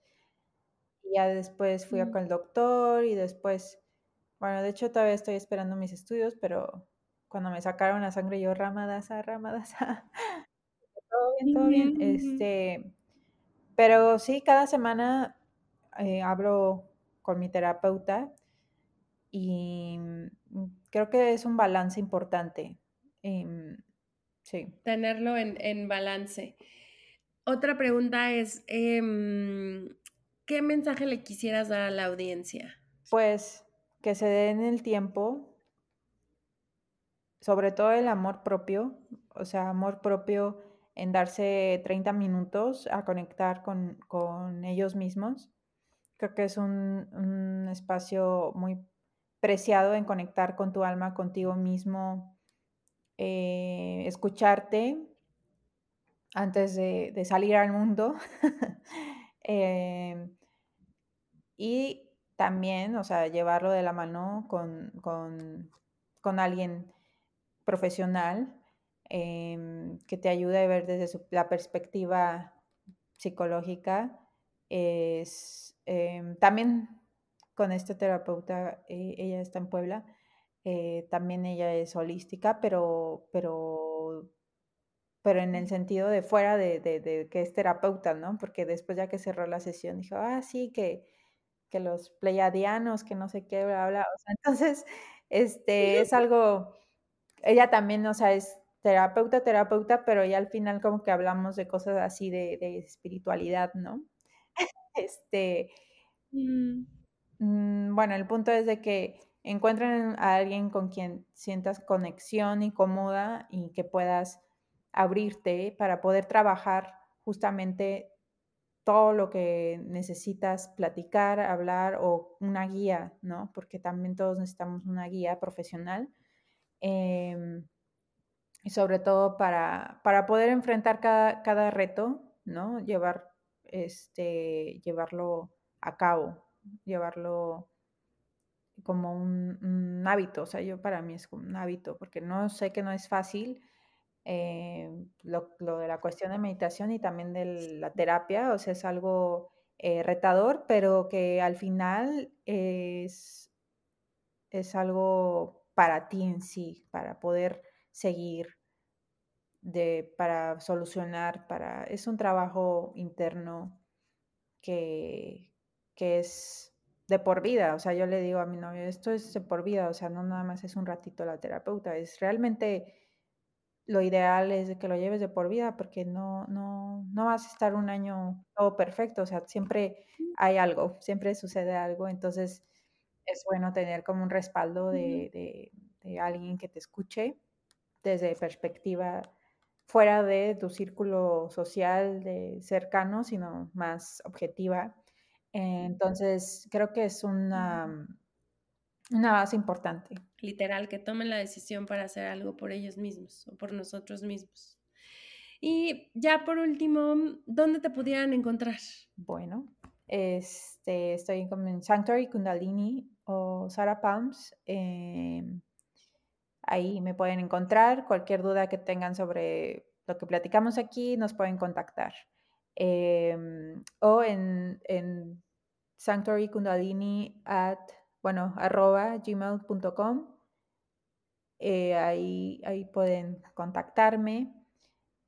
Y ya después fui con el doctor y después, bueno, de hecho todavía estoy esperando mis estudios, pero cuando me sacaron la sangre yo ramadasa, ramadasa. todo bien, todo bien. Este, pero sí, cada semana eh, hablo con mi terapeuta y mm, creo que es un balance importante. Em, sí. Tenerlo en, balance. Otra pregunta es, em, ¿qué mensaje le quisieras dar a la audiencia? Pues que se den el tiempo, sobre todo el amor propio, o sea, amor propio en darse 30 minutos a conectar con, ellos mismos. Creo que es un, espacio muy preciado en conectar con tu alma, contigo mismo, eh, escucharte antes de, salir al mundo. Eh, y también, o sea, llevarlo de la mano con, con alguien profesional Em, que te ayude a ver desde la perspectiva psicológica. Es, em, también con este terapeuta, eh, ella está en Puebla, eh, también ella es holística, pero, pero, pero en el sentido de fuera de, de, que es terapeuta, ¿no? Porque después ya que cerró la sesión dijo, ah, sí, que, que los pleiadianos, que no sé qué, bla, bla. O sea, entonces, este, es algo, ella también, o sea, es terapeuta, terapeuta, pero ya al final como que hablamos de cosas así de, espiritualidad, ¿no? este, mm. Mm, bueno, el punto es de que encuentren a alguien con quien sientas conexión y cómoda y que puedas abrirte para poder trabajar justamente todo lo que necesitas platicar, hablar o una guía, ¿no? Porque también todos necesitamos una guía profesional. Em, y sobre todo para, para poder enfrentar cada, cada, reto, ¿no? Llevar, este, llevarlo a cabo, llevarlo como un, hábito, o sea, yo para mí es como un hábito, porque no sé que no es fácil eh, lo, lo, de la cuestión de meditación y también de la terapia, o sea, es algo eh, retador, pero que al final es, es algo para ti en sí, para poder seguir de, para solucionar, para, es un trabajo interno que, que es de por vida, o sea, yo le digo a mi novio, esto es de por vida, o sea, no nada más es un ratito la terapeuta, es realmente lo ideal es que lo lleves de por vida porque no, no, no vas a estar un año todo perfecto, o sea, siempre hay algo, siempre sucede algo, entonces es bueno tener como un respaldo de, de alguien que te escuche desde perspectiva fuera de tu círculo social de cercano, sino más objetiva. Entonces, creo que es una, una base importante. Literal, que tomen la decisión para hacer algo por ellos mismos o por nosotros mismos. Y ya por último, ¿dónde te pudieran encontrar? Bueno, este, estoy en Sanctuary Kundalini o Sarah Palms. Em, Ahí me pueden encontrar. Cualquier duda que tengan sobre lo que platicamos aquí, nos pueden contactar. Em, o en, en Sanctuary Kundalini at, bueno, arroba gmail.com. Eh, ahí, ahí pueden contactarme.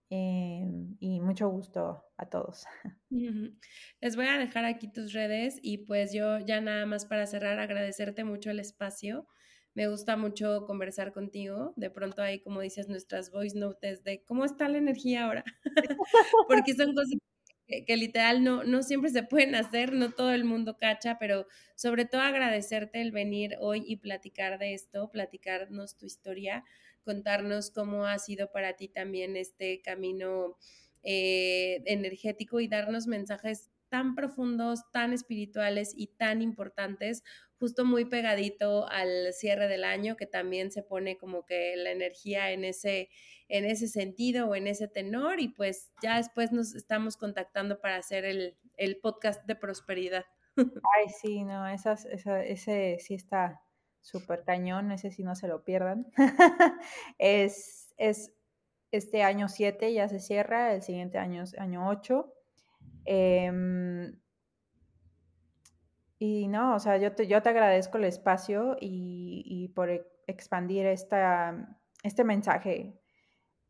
Em, y mucho gusto a todos. Les voy a dejar aquí tus redes y pues yo ya nada más para cerrar agradecerte mucho el espacio. Me gusta mucho conversar contigo. De pronto ahí, como dices, nuestras voice notes de cómo está la energía ahora. Porque son cosas que, literal no, no siempre se pueden hacer, no todo el mundo cacha, pero sobre todo agradecerte el venir hoy y platicar de esto, platicarnos tu historia, contarnos cómo ha sido para ti también este camino eh, energético y darnos mensajes tan profundos, tan espirituales y tan importantes, justo muy pegadito al cierre del año, que también se pone como que la energía en ese, en ese sentido o en ese tenor, y pues ya después nos estamos contactando para hacer el, podcast de prosperidad. Ay, sí, no, esas, ese sí está súper cañón, ese sí no se lo pierdan. es, es este año 7 ya se cierra, el siguiente año es año 8. Em, y no, o sea, yo te, yo te agradezco el espacio y, por e, expandir esta, este mensaje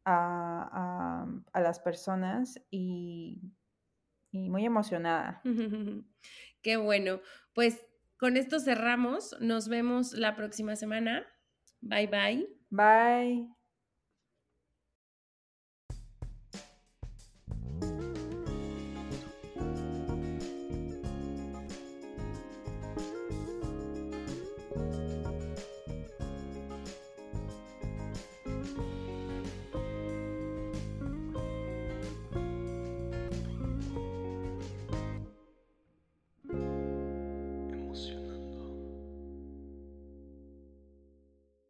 a, las personas y, y muy emocionada. Qué bueno. Pues con esto cerramos. Nos vemos la próxima semana. Bye bye. Bye.